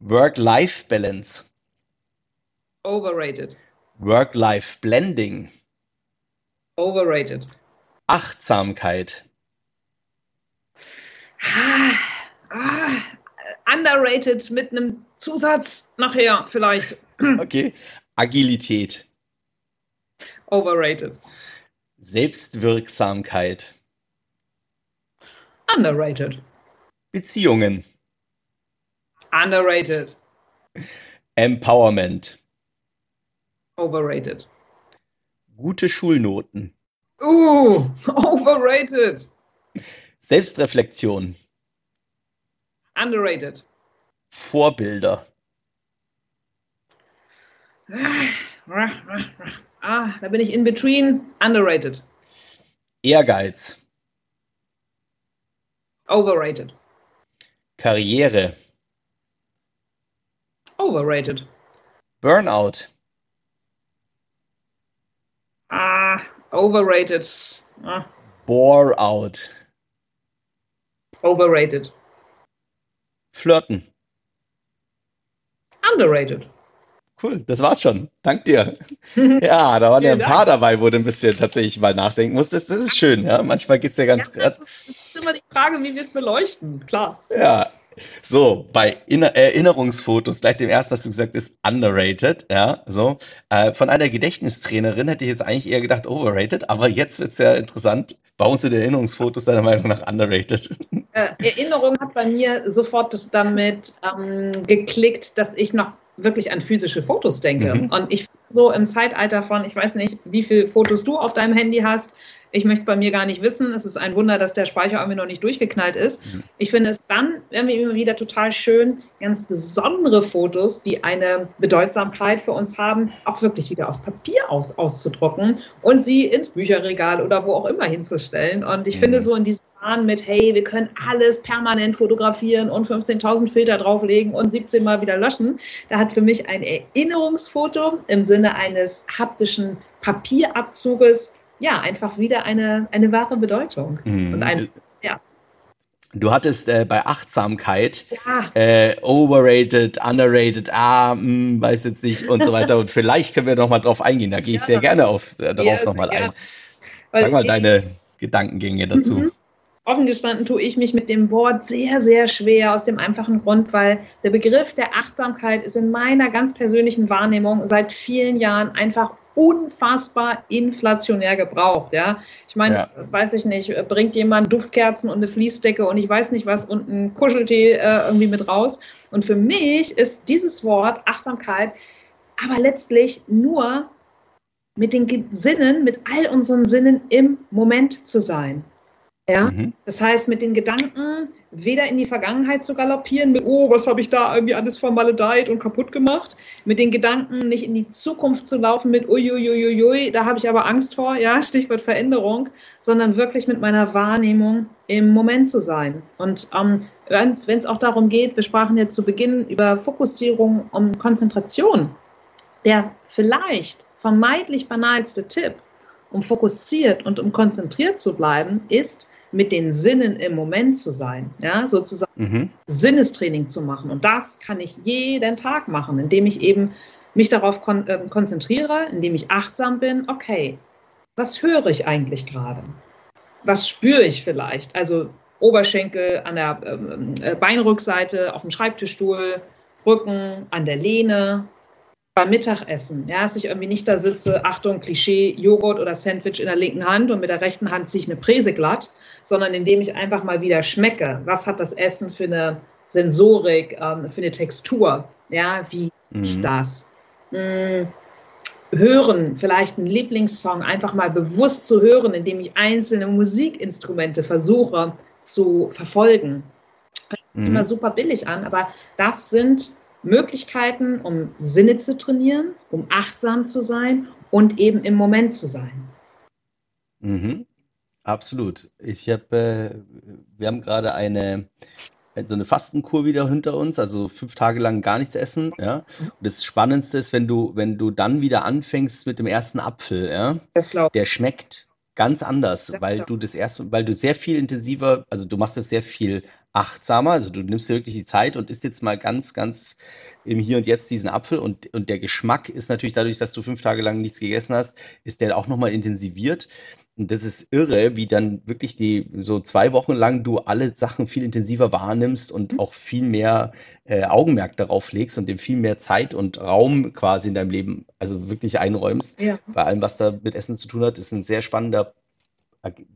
Work-Life-Balance. Overrated. Work-Life-Blending. Overrated. Achtsamkeit. Ah, ah, underrated mit einem Zusatz nachher vielleicht. [clears throat] Okay. Agilität. Overrated. Selbstwirksamkeit. Underrated. Beziehungen. Underrated. Empowerment. Overrated. Gute Schulnoten. Uh, [laughs] overrated. Selbstreflexion. Underrated. Vorbilder. Ah, da bin ich in between. Underrated. Ehrgeiz. Overrated. Karriere. Overrated. Burnout. Ah, overrated. Ah. Bore out. Overrated. Flirten. Underrated. Cool, das war's schon. Dank dir. [laughs] Ja, da waren ja ein paar dabei, wo du ein bisschen tatsächlich mal nachdenken musstest. Das ist schön, ja. Manchmal geht's ja ganz. Ja, das ist immer die Frage, wie wir es beleuchten, klar. Ja. So, bei Erinnerungsfotos, gleich dem ersten hast du gesagt, ist underrated, ja, so. Äh, von einer Gedächtnistrainerin hätte ich jetzt eigentlich eher gedacht overrated, aber jetzt wird's ja interessant. Warum sind Erinnerungsfotos deiner Meinung nach underrated? Äh, Erinnerung hat bei mir sofort damit ähm, geklickt, dass ich noch wirklich an physische Fotos denke. Mhm. Und ich so im Zeitalter von, ich weiß nicht, wie viele Fotos du auf deinem Handy hast. Ich möchte es bei mir gar nicht wissen. Es ist ein Wunder, dass der Speicher irgendwie noch nicht durchgeknallt ist. Mhm. Ich finde es dann irgendwie immer wieder total schön, ganz besondere Fotos, die eine Bedeutsamkeit für uns haben, auch wirklich wieder aus Papier aus, auszudrucken und sie ins Bücherregal oder wo auch immer hinzustellen. Und ich mhm. finde so in diesem mit, hey, wir können alles permanent fotografieren und 15.000 Filter drauflegen und 17 Mal wieder löschen. Da hat für mich ein Erinnerungsfoto im Sinne eines haptischen Papierabzuges ja einfach wieder eine, eine wahre Bedeutung. Mhm. Und ein, ja. Du hattest äh, bei Achtsamkeit ja. äh, overrated, underrated, ah, mh, hm, weiß jetzt nicht und so weiter. Und vielleicht können wir noch mal drauf eingehen. Da gehe ich ja. sehr gerne auf, äh, darauf ja, nochmal ein. Sag mal deine Gedankengänge dazu. Mhm. Offen gestanden tue ich mich mit dem Wort sehr, sehr schwer aus dem einfachen Grund, weil der Begriff der Achtsamkeit ist in meiner ganz persönlichen Wahrnehmung seit vielen Jahren einfach unfassbar inflationär gebraucht. Ja, ich meine, ja. weiß ich nicht, bringt jemand Duftkerzen und eine Fließdecke und ich weiß nicht was und ein Kuscheltee äh, irgendwie mit raus. Und für mich ist dieses Wort Achtsamkeit aber letztlich nur mit den Sinnen, mit all unseren Sinnen im Moment zu sein. Ja, mhm. das heißt, mit den Gedanken weder in die Vergangenheit zu galoppieren, mit, oh, was habe ich da irgendwie alles vermaledeit und kaputt gemacht, mit den Gedanken nicht in die Zukunft zu laufen mit, uiuiuiui, da habe ich aber Angst vor, ja, [laughs] Stichwort Veränderung, sondern wirklich mit meiner Wahrnehmung im Moment zu sein. Und ähm, wenn es auch darum geht, wir sprachen jetzt zu Beginn über Fokussierung und Konzentration, der vielleicht vermeintlich banalste Tipp, um fokussiert und um konzentriert zu bleiben, ist, mit den Sinnen im Moment zu sein, ja, sozusagen mhm. Sinnestraining zu machen. Und das kann ich jeden Tag machen, indem ich eben mich darauf kon äh, konzentriere, indem ich achtsam bin. Okay, was höre ich eigentlich gerade? Was spüre ich vielleicht? Also Oberschenkel an der ähm, äh, Beinrückseite, auf dem Schreibtischstuhl, Rücken, an der Lehne, beim Mittagessen, ja, dass ich irgendwie nicht da sitze, Achtung, Klischee, Joghurt oder Sandwich in der linken Hand und mit der rechten Hand ziehe ich eine Präse glatt, sondern indem ich einfach mal wieder schmecke, was hat das Essen für eine Sensorik, ähm, für eine Textur, ja, wie mhm. ich das. Hm, hören, vielleicht einen Lieblingssong einfach mal bewusst zu hören, indem ich einzelne Musikinstrumente versuche zu verfolgen. Mhm. Immer super billig an, aber das sind Möglichkeiten, um Sinne zu trainieren, um achtsam zu sein und eben im Moment zu sein. Mhm. Absolut. Ich habe, äh, wir haben gerade eine so eine Fastenkur wieder hinter uns, also fünf Tage lang gar nichts essen, ja. Und das Spannendste ist, wenn du, wenn du dann wieder anfängst mit dem ersten Apfel, ja, der schmeckt ganz anders, weil du das erste, weil du sehr viel intensiver, also du machst das sehr viel achtsamer. Also du nimmst dir wirklich die Zeit und isst jetzt mal ganz, ganz im Hier und Jetzt diesen Apfel und, und der Geschmack ist natürlich dadurch, dass du fünf Tage lang nichts gegessen hast, ist der auch nochmal intensiviert. Und das ist irre, wie dann wirklich die so zwei Wochen lang du alle Sachen viel intensiver wahrnimmst und mhm. auch viel mehr äh, Augenmerk darauf legst und dem viel mehr Zeit und Raum quasi in deinem Leben also wirklich einräumst. Ja. Bei allem, was da mit Essen zu tun hat, ist ein sehr spannender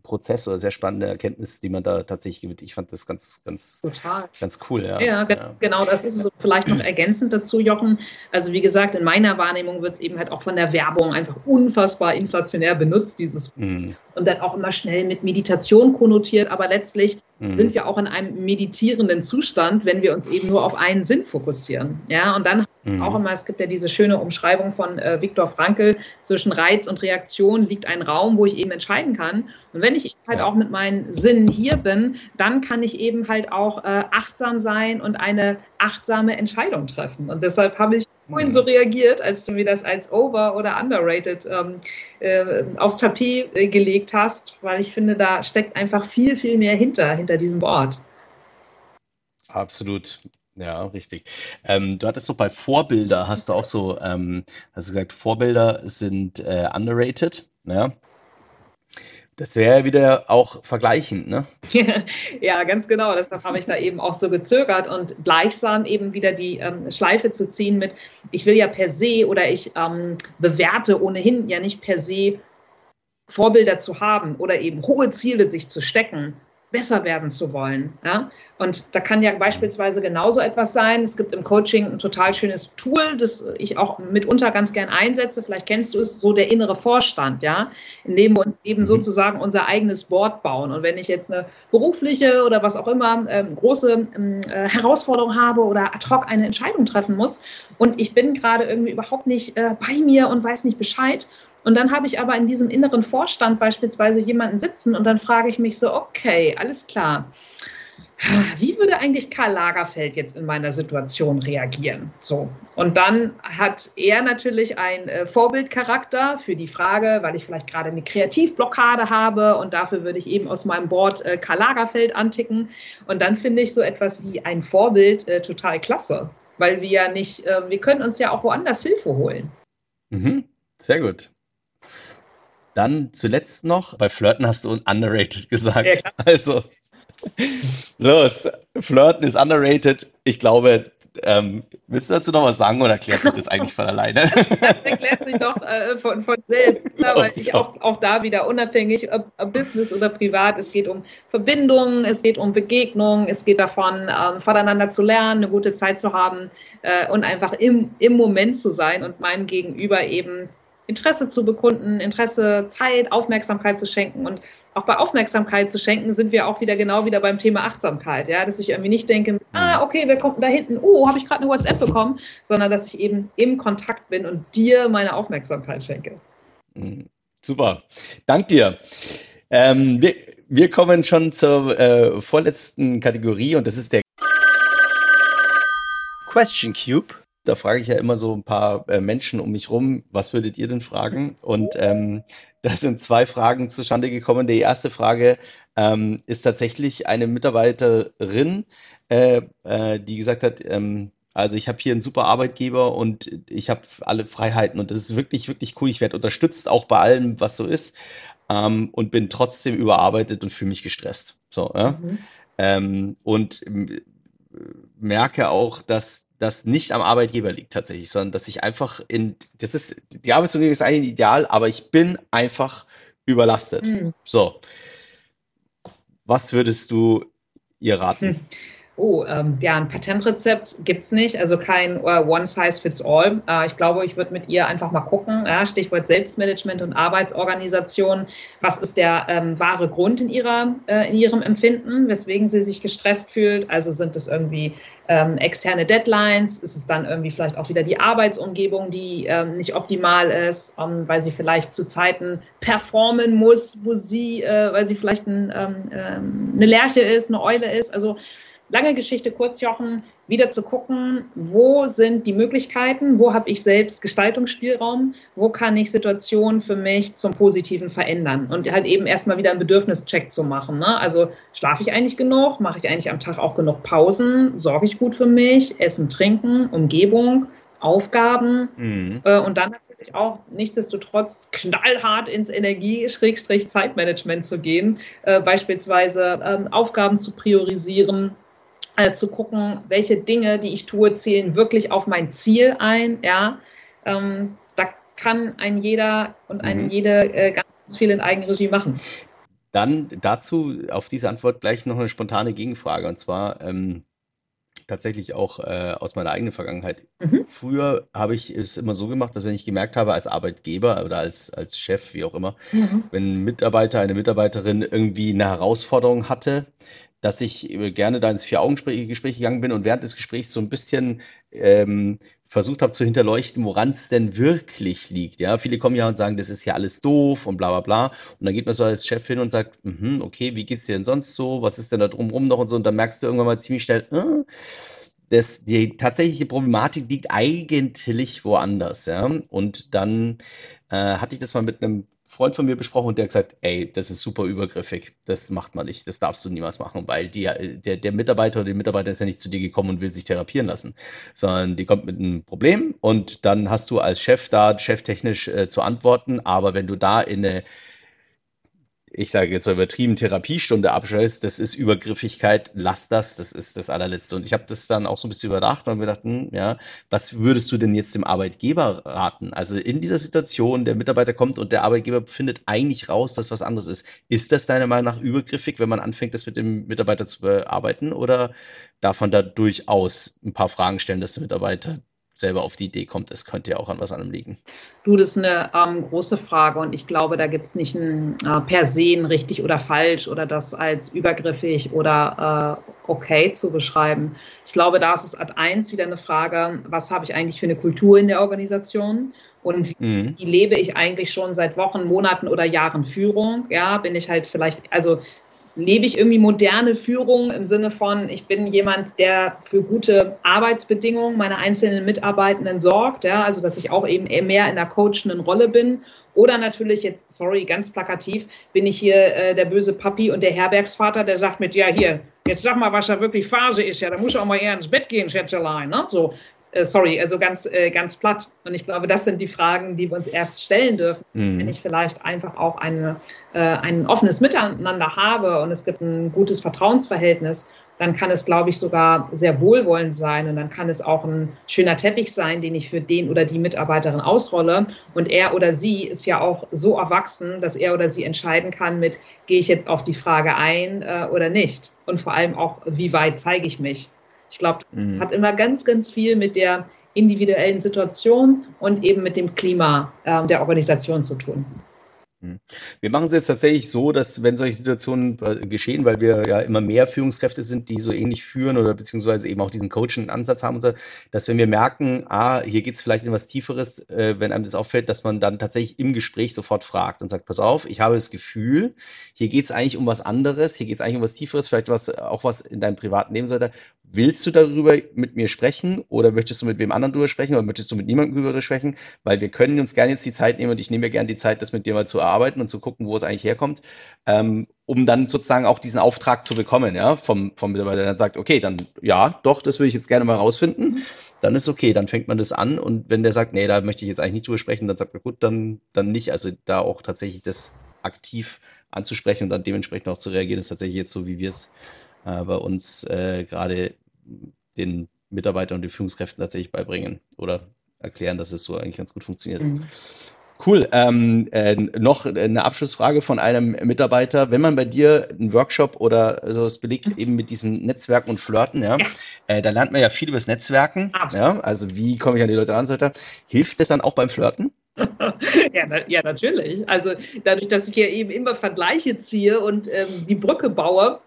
Prozess oder sehr spannende Erkenntnis, die man da tatsächlich gewinnt. Ich fand das ganz, ganz, Total. ganz cool. Ja, ja, ja. genau, das ist so vielleicht noch ergänzend dazu, Jochen. Also wie gesagt, in meiner Wahrnehmung wird es eben halt auch von der Werbung einfach unfassbar inflationär benutzt, dieses mhm. und dann auch immer schnell mit Meditation konnotiert, aber letztlich mhm. sind wir auch in einem meditierenden Zustand, wenn wir uns eben nur auf einen Sinn fokussieren. Ja, und dann Mhm. Auch immer, es gibt ja diese schöne Umschreibung von äh, Viktor Frankl, zwischen Reiz und Reaktion liegt ein Raum, wo ich eben entscheiden kann. Und wenn ich halt ja. auch mit meinen Sinnen hier bin, dann kann ich eben halt auch äh, achtsam sein und eine achtsame Entscheidung treffen. Und deshalb habe ich vorhin so reagiert, als du mir das als over- oder underrated ähm, äh, aufs Tapet äh, gelegt hast, weil ich finde, da steckt einfach viel, viel mehr hinter, hinter diesem Wort. Absolut. Ja, richtig. Ähm, du hattest doch bei Vorbilder, hast du auch so, ähm, hast du gesagt, Vorbilder sind äh, underrated. Ja? Das wäre ja wieder auch vergleichend, ne? [laughs] ja, ganz genau. Deshalb habe ich da eben auch so gezögert und gleichsam eben wieder die ähm, Schleife zu ziehen mit, ich will ja per se oder ich ähm, bewerte ohnehin ja nicht per se Vorbilder zu haben oder eben hohe Ziele sich zu stecken, besser werden zu wollen. Ja? Und da kann ja beispielsweise genauso etwas sein. Es gibt im Coaching ein total schönes Tool, das ich auch mitunter ganz gern einsetze. Vielleicht kennst du es, so der innere Vorstand, ja, in dem wir uns eben mhm. sozusagen unser eigenes Board bauen. Und wenn ich jetzt eine berufliche oder was auch immer ähm, große ähm, äh, Herausforderung habe oder ad hoc eine Entscheidung treffen muss und ich bin gerade irgendwie überhaupt nicht äh, bei mir und weiß nicht Bescheid, und dann habe ich aber in diesem inneren Vorstand beispielsweise jemanden sitzen und dann frage ich mich so, okay, alles klar. Wie würde eigentlich Karl Lagerfeld jetzt in meiner Situation reagieren? So. Und dann hat er natürlich einen äh, Vorbildcharakter für die Frage, weil ich vielleicht gerade eine Kreativblockade habe und dafür würde ich eben aus meinem Board äh, Karl Lagerfeld anticken. Und dann finde ich so etwas wie ein Vorbild äh, total klasse, weil wir ja nicht, äh, wir können uns ja auch woanders Hilfe holen. Mhm. Sehr gut. Dann zuletzt noch, bei Flirten hast du underrated gesagt. Ja, [laughs] also, los, Flirten ist underrated. Ich glaube, ähm, willst du dazu noch was sagen oder erklärt sich das eigentlich von alleine? [laughs] Das erklärt sich doch äh, von, von, selbst, ja, weil ich auch, auch da wieder unabhängig, ob, ob, Business oder privat, es geht um Verbindungen, es geht um Begegnungen, es geht davon, ähm, voneinander zu lernen, eine gute Zeit zu haben äh, und einfach im, im Moment zu sein und meinem Gegenüber eben Interesse zu bekunden, Interesse, Zeit, Aufmerksamkeit zu schenken. Und auch bei Aufmerksamkeit zu schenken sind wir auch wieder genau wieder beim Thema Achtsamkeit. Ja, dass ich irgendwie nicht denke, ah, mhm. okay, wer kommt denn da hinten? Oh, habe ich gerade eine WhatsApp bekommen, sondern dass ich eben im Kontakt bin und dir meine Aufmerksamkeit schenke. Mhm. Super. Dank dir. Ähm, wir, wir, kommen schon zur äh, vorletzten Kategorie und das ist der Question Cube da frage ich ja immer so ein paar äh, Menschen um mich rum, was würdet ihr denn fragen? Und ähm, [laughs] da sind zwei Fragen zustande gekommen. Die erste Frage ähm, ist tatsächlich eine Mitarbeiterin, äh, äh, die gesagt hat, ähm, also ich habe hier einen super Arbeitgeber und ich habe alle Freiheiten und das ist wirklich, wirklich cool. Ich werde unterstützt, auch bei allem, was so ist ähm, und bin trotzdem überarbeitet und fühle mich gestresst. So? Mhm. Ähm, und äh, merke auch, dass das nicht am Arbeitgeber liegt tatsächlich, sondern dass ich einfach in, das ist, die Arbeitsumgebung ist eigentlich ideal, aber ich bin einfach überlastet. Mhm. So. Was würdest du ihr raten? Hm oh, ähm, ja, ein Patentrezept gibt es nicht, also kein uh, One Size Fits All. Äh, ich glaube, ich würde mit ihr einfach mal gucken, ja, Stichwort Selbstmanagement und Arbeitsorganisation, was ist der ähm, wahre Grund in, ihrer, äh, in ihrem Empfinden, weswegen sie sich gestresst fühlt. Also sind es irgendwie ähm, externe Deadlines, ist es dann irgendwie vielleicht auch wieder die Arbeitsumgebung, die ähm, nicht optimal ist, ähm, weil sie vielleicht zu Zeiten performen muss, wo sie, äh, weil sie vielleicht ein, ähm, eine Lerche ist, eine Eule ist. Also lange Geschichte kurz, Jochen, wieder zu gucken, wo sind die Möglichkeiten, wo habe ich selbst Gestaltungsspielraum, wo kann ich Situationen für mich zum Positiven verändern und halt eben erstmal wieder einen Bedürfnischeck zu machen. Ne? Also schlafe ich eigentlich genug, mache ich eigentlich am Tag auch genug Pausen, sorge ich gut für mich, Essen, Trinken, Umgebung, Aufgaben mhm. äh, und dann natürlich auch nichtsdestotrotz knallhart ins Energie-Zeitmanagement zu gehen, äh, beispielsweise äh, Aufgaben zu priorisieren, äh, zu gucken, welche Dinge, die ich tue, zählen wirklich auf mein Ziel ein. Ja, ähm, da kann ein jeder und ein mhm. jede äh, ganz viel in Eigenregie machen. Dann dazu auf diese Antwort gleich noch eine spontane Gegenfrage und zwar ähm, tatsächlich auch äh, aus meiner eigenen Vergangenheit. Mhm. Früher habe ich es immer so gemacht, dass wenn ich gemerkt habe, als Arbeitgeber oder als, als Chef, wie auch immer, mhm. wenn ein Mitarbeiter, eine Mitarbeiterin irgendwie eine Herausforderung hatte, dass ich äh, gerne da ins Vier-Augen-Gespräch gegangen bin und während des Gesprächs so ein bisschen ähm, versucht habe zu hinterleuchten, woran es denn wirklich liegt. Ja, viele kommen ja und sagen, das ist ja alles doof und bla bla bla. Und dann geht man so als Chef hin und sagt, mm okay, wie geht's dir denn sonst so? Was ist denn da drumrum noch und so? Und dann merkst du irgendwann mal ziemlich schnell, äh, das, die tatsächliche Problematik liegt eigentlich woanders, ja. Und dann äh, hatte ich das mal mit einem Freund von mir besprochen und der hat gesagt, ey, das ist super übergriffig, das macht man nicht, das darfst du niemals machen, weil die, der, der Mitarbeiter oder die Mitarbeiter ist ja nicht zu dir gekommen und will sich therapieren lassen, sondern die kommt mit einem Problem und dann hast du als Chef da cheftechnisch äh, zu antworten, aber wenn du da in eine ich sage jetzt mal übertrieben, Therapiestunde abschließt, das ist Übergriffigkeit, lass das, das ist das allerletzte. Und ich habe das dann auch so ein bisschen überdacht und mir gedacht, hm, ja, was würdest du denn jetzt dem Arbeitgeber raten? Also in dieser Situation, der Mitarbeiter kommt und der Arbeitgeber findet eigentlich raus, dass was anderes ist. Ist das deiner Meinung nach übergriffig, wenn man anfängt, das mit dem Mitarbeiter zu bearbeiten? Oder darf man da durchaus ein paar Fragen stellen, dass der Mitarbeiter selber auf die Idee kommt, es könnte ja auch an was anderem liegen. Du, das ist eine ähm, große Frage und ich glaube, da gibt es nicht ein äh, per se ein richtig oder falsch oder das als übergriffig oder äh, okay zu beschreiben. Ich glaube, da ist es Ad 1 wieder eine Frage, was habe ich eigentlich für eine Kultur in der Organisation? Und wie, mhm. wie, lebe ich eigentlich schon seit Wochen, Monaten oder Jahren Führung? Ja, bin ich halt vielleicht, also lebe ich irgendwie moderne Führung im Sinne von, ich bin jemand, der für gute Arbeitsbedingungen meiner einzelnen Mitarbeitenden sorgt, ja, also dass ich auch eben mehr in der coachenden Rolle bin. Oder natürlich jetzt, sorry, ganz plakativ, bin ich hier äh, der böse Papi und der Herbergsvater, der sagt mit, ja hier, jetzt sag mal, was da wirklich Phase ist, ja, da muss auch mal eher ins Bett gehen, Schätzelein, ne? So, sorry, also ganz, äh, ganz platt. Und ich glaube, das sind die Fragen, die wir uns erst stellen dürfen, mhm. wenn ich vielleicht einfach auch eine, äh, ein offenes Miteinander habe und es gibt ein gutes Vertrauensverhältnis, dann kann es, glaube ich, sogar sehr wohlwollend sein und dann kann es auch ein schöner Teppich sein, den ich für den oder die Mitarbeiterin ausrolle. Und er oder sie ist ja auch so erwachsen, dass er oder sie entscheiden kann mit, gehe ich jetzt auf die Frage ein äh, oder nicht. Und vor allem auch, wie weit zeige ich mich. Ich glaube, das mhm. hat immer ganz, ganz viel mit der individuellen Situation und eben mit dem Klima äh, der Organisation zu tun. Hm. Wir machen es jetzt tatsächlich so, dass wenn solche Situationen äh, geschehen, weil wir ja immer mehr Führungskräfte sind, die so ähnlich führen oder beziehungsweise eben auch diesen Coaching-Ansatz haben, so, dass wenn wir merken, ah, hier geht es vielleicht in was Tieferes, äh, wenn einem das auffällt, dass man dann tatsächlich im Gespräch sofort fragt und sagt, pass auf, ich habe das Gefühl, hier geht es eigentlich um was anderes, hier geht es eigentlich um was Tieferes, vielleicht was auch was in deinem privaten Leben sollte. Willst du darüber mit mir sprechen oder möchtest du mit wem anderen darüber sprechen oder möchtest du mit niemandem darüber sprechen? Weil wir können uns gerne jetzt die Zeit nehmen und ich nehme mir gerne die Zeit, das mit dir mal zu erarbeiten und zu gucken, wo es eigentlich herkommt, ähm, um dann sozusagen auch diesen Auftrag zu bekommen, ja, vom, vom Mitarbeiter, der dann sagt, okay, dann ja, doch, das würde ich jetzt gerne mal rausfinden. Dann ist okay, dann fängt man das an und wenn der sagt, nee, da möchte ich jetzt eigentlich nicht drüber sprechen, dann sagt man, gut, dann, dann nicht. Also da auch tatsächlich das aktiv anzusprechen und dann dementsprechend auch zu reagieren, ist tatsächlich jetzt so, wie wir es äh, bei uns äh, gerade den Mitarbeitern und den Führungskräften tatsächlich beibringen oder erklären, dass es so eigentlich ganz gut funktioniert. Mhm. Cool. Ähm, äh, noch eine Abschlussfrage von einem Mitarbeiter. Wenn man bei dir einen Workshop oder sowas belegt, mhm. eben mit diesem Netzwerken und Flirten, ja, ja. Äh, da lernt man ja viel über das Netzwerken. Ja, also wie komme ich an die Leute ran, so weiter. Hilft das dann auch beim Flirten? [laughs] ja, na, ja, natürlich. Also dadurch, dass ich hier eben immer Vergleiche ziehe und ähm, die Brücke baue,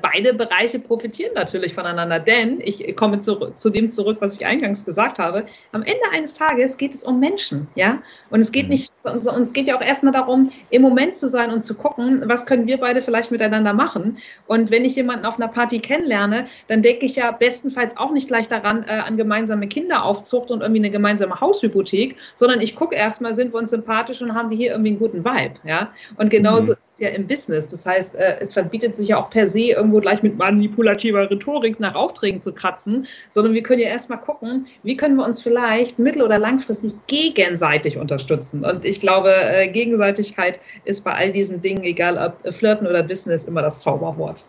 beide Bereiche profitieren natürlich voneinander, denn ich komme zu, zu, dem zurück, was ich eingangs gesagt habe. Am Ende eines Tages geht es um Menschen, ja. Und es geht mhm. nicht, und es geht ja auch erstmal darum, im Moment zu sein und zu gucken, was können wir beide vielleicht miteinander machen. Und wenn ich jemanden auf einer Party kennenlerne, dann denke ich ja bestenfalls auch nicht gleich daran, äh, an gemeinsame Kinderaufzucht und irgendwie eine gemeinsame Haushypothek, sondern ich gucke erstmal, sind wir uns sympathisch und haben wir hier irgendwie einen guten Vibe, ja. Und genauso mhm ja im Business. Das heißt, äh, es verbietet sich ja auch per se irgendwo gleich mit manipulativer Rhetorik nach Aufträgen zu kratzen, sondern wir können ja erstmal gucken, wie können wir uns vielleicht mittel- oder langfristig gegenseitig unterstützen. Und ich glaube, äh, Gegenseitigkeit ist bei all diesen Dingen, egal ob Flirten oder Business, immer das Zauberwort.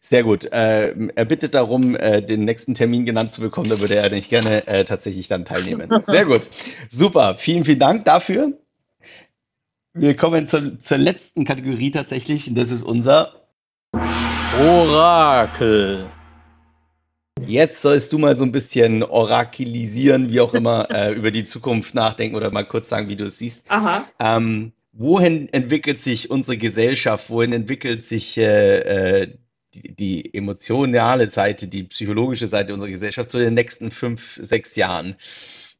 Sehr gut. Äh, er bittet darum, äh, den nächsten Termin genannt zu bekommen. Da würde er nicht gerne äh, tatsächlich dann teilnehmen. [laughs] Sehr gut. Super. Vielen, vielen Dank dafür. Wir kommen zur, zur letzten Kategorie tatsächlich. Das ist unser Orakel. Jetzt sollst du mal so ein bisschen orakelisieren, wie auch immer, [laughs] äh, über die Zukunft nachdenken oder mal kurz sagen, wie du es siehst. Aha. Ähm, wohin entwickelt sich unsere Gesellschaft? Wohin entwickelt sich äh, äh, die, die, emotionale Seite, die psychologische Seite unserer Gesellschaft zu den nächsten fünf, sechs Jahren?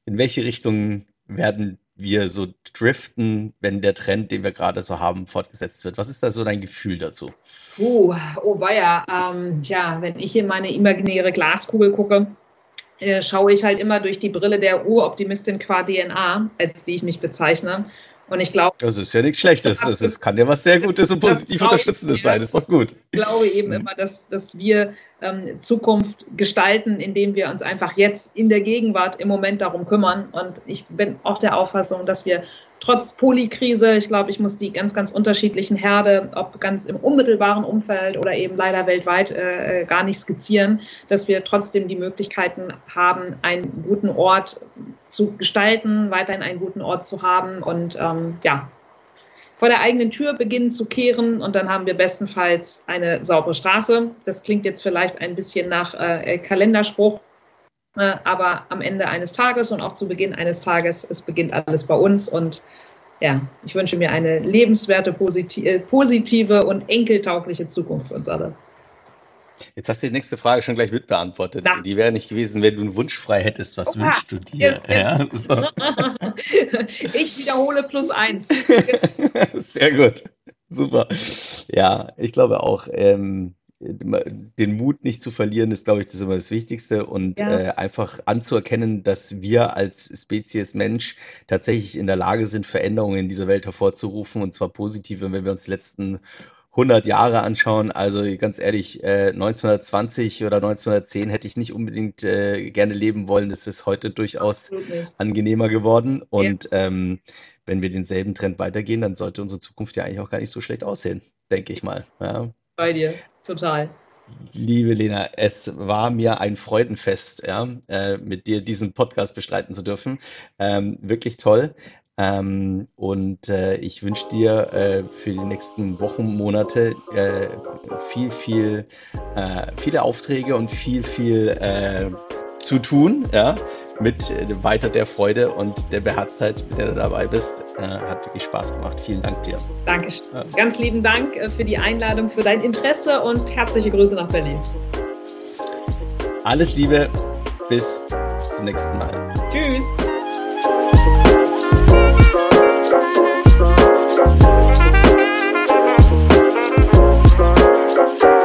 In welche Richtung werden wir so driften, wenn der Trend, den wir gerade so haben, fortgesetzt wird? Was ist da so dein Gefühl dazu? Uh, oh weia, ähm, ja, wenn ich in meine imaginäre Glaskugel gucke, äh, schaue ich halt immer durch die Brille der Uroptimistin qua DNA, als die ich mich bezeichne. Und ich glaube. Das ist ja nichts Schlechtes. Das ist, kann ja was sehr Gutes und positiv Unterstützendes sein. Ist doch gut. Ich glaube eben immer, dass, dass wir ähm, Zukunft gestalten, indem wir uns einfach jetzt in der Gegenwart im Moment darum kümmern. Und ich bin auch der Auffassung, dass wir trotz Polykrise, ich glaube, ich muss die ganz, ganz unterschiedlichen Herde, ob ganz im unmittelbaren Umfeld oder eben leider weltweit, äh, äh, gar nicht skizzieren, dass wir trotzdem die Möglichkeiten haben, einen guten Ort zu gestalten, weiterhin einen guten Ort zu haben und ähm, ja, vor der eigenen Tür beginnen zu kehren und dann haben wir bestenfalls eine saubere Straße. Das klingt jetzt vielleicht ein bisschen nach äh, Kalenderspruch, äh, aber am Ende eines Tages und auch zu Beginn eines Tages, es beginnt alles bei uns und ja, ich wünsche mir eine lebenswerte, äh, positive und enkeltaugliche Zukunft für uns alle. Jetzt hast du die nächste Frage schon gleich mitbeantwortet. Na. Die wäre nicht gewesen, wenn du einen Wunsch frei hättest. Was Opa. wünschst du dir? Ja, [laughs] so. [laughs] ich wiederhole plus eins. [laughs] Sehr gut. Super. Ja, ich glaube auch, ähm, den Mut nicht zu verlieren, ist, glaube ich, das immer das Wichtigste und ja. äh, einfach anzuerkennen, dass wir als Spezies Mensch tatsächlich in der Lage sind, Veränderungen in dieser Welt hervorzurufen und zwar positive, wenn wir uns die letzten 100 Jahre anschauen. Also ganz ehrlich, äh, 1920 oder 1910 hätte ich nicht unbedingt äh, gerne leben wollen. Das ist heute durchaus angenehmer geworden und ja. ähm, wenn wir denselben Trend weitergehen, dann sollte unsere Zukunft ja eigentlich auch gar nicht so schlecht aussehen, denke ich mal. Ja. Bei dir total. Liebe Lena, es war mir ein Freudenfest, ja, äh, mit dir diesen Podcast bestreiten zu dürfen. Ähm, wirklich toll. Ähm, und äh, ich wünsche dir äh, für die nächsten Wochen, Monate äh, viel, viel, äh, viele Aufträge und viel, viel äh, zu tun, ja, mit weiter der Freude und der Beherztheit, mit der du dabei bist. Äh, hat wirklich Spaß gemacht. Vielen Dank dir. Dankeschön. Ja. Ganz lieben Dank äh, für die Einladung, für dein Interesse und herzliche Grüße nach Berlin. Alles Liebe. Bis zum nächsten Mal. Tschüss. Thank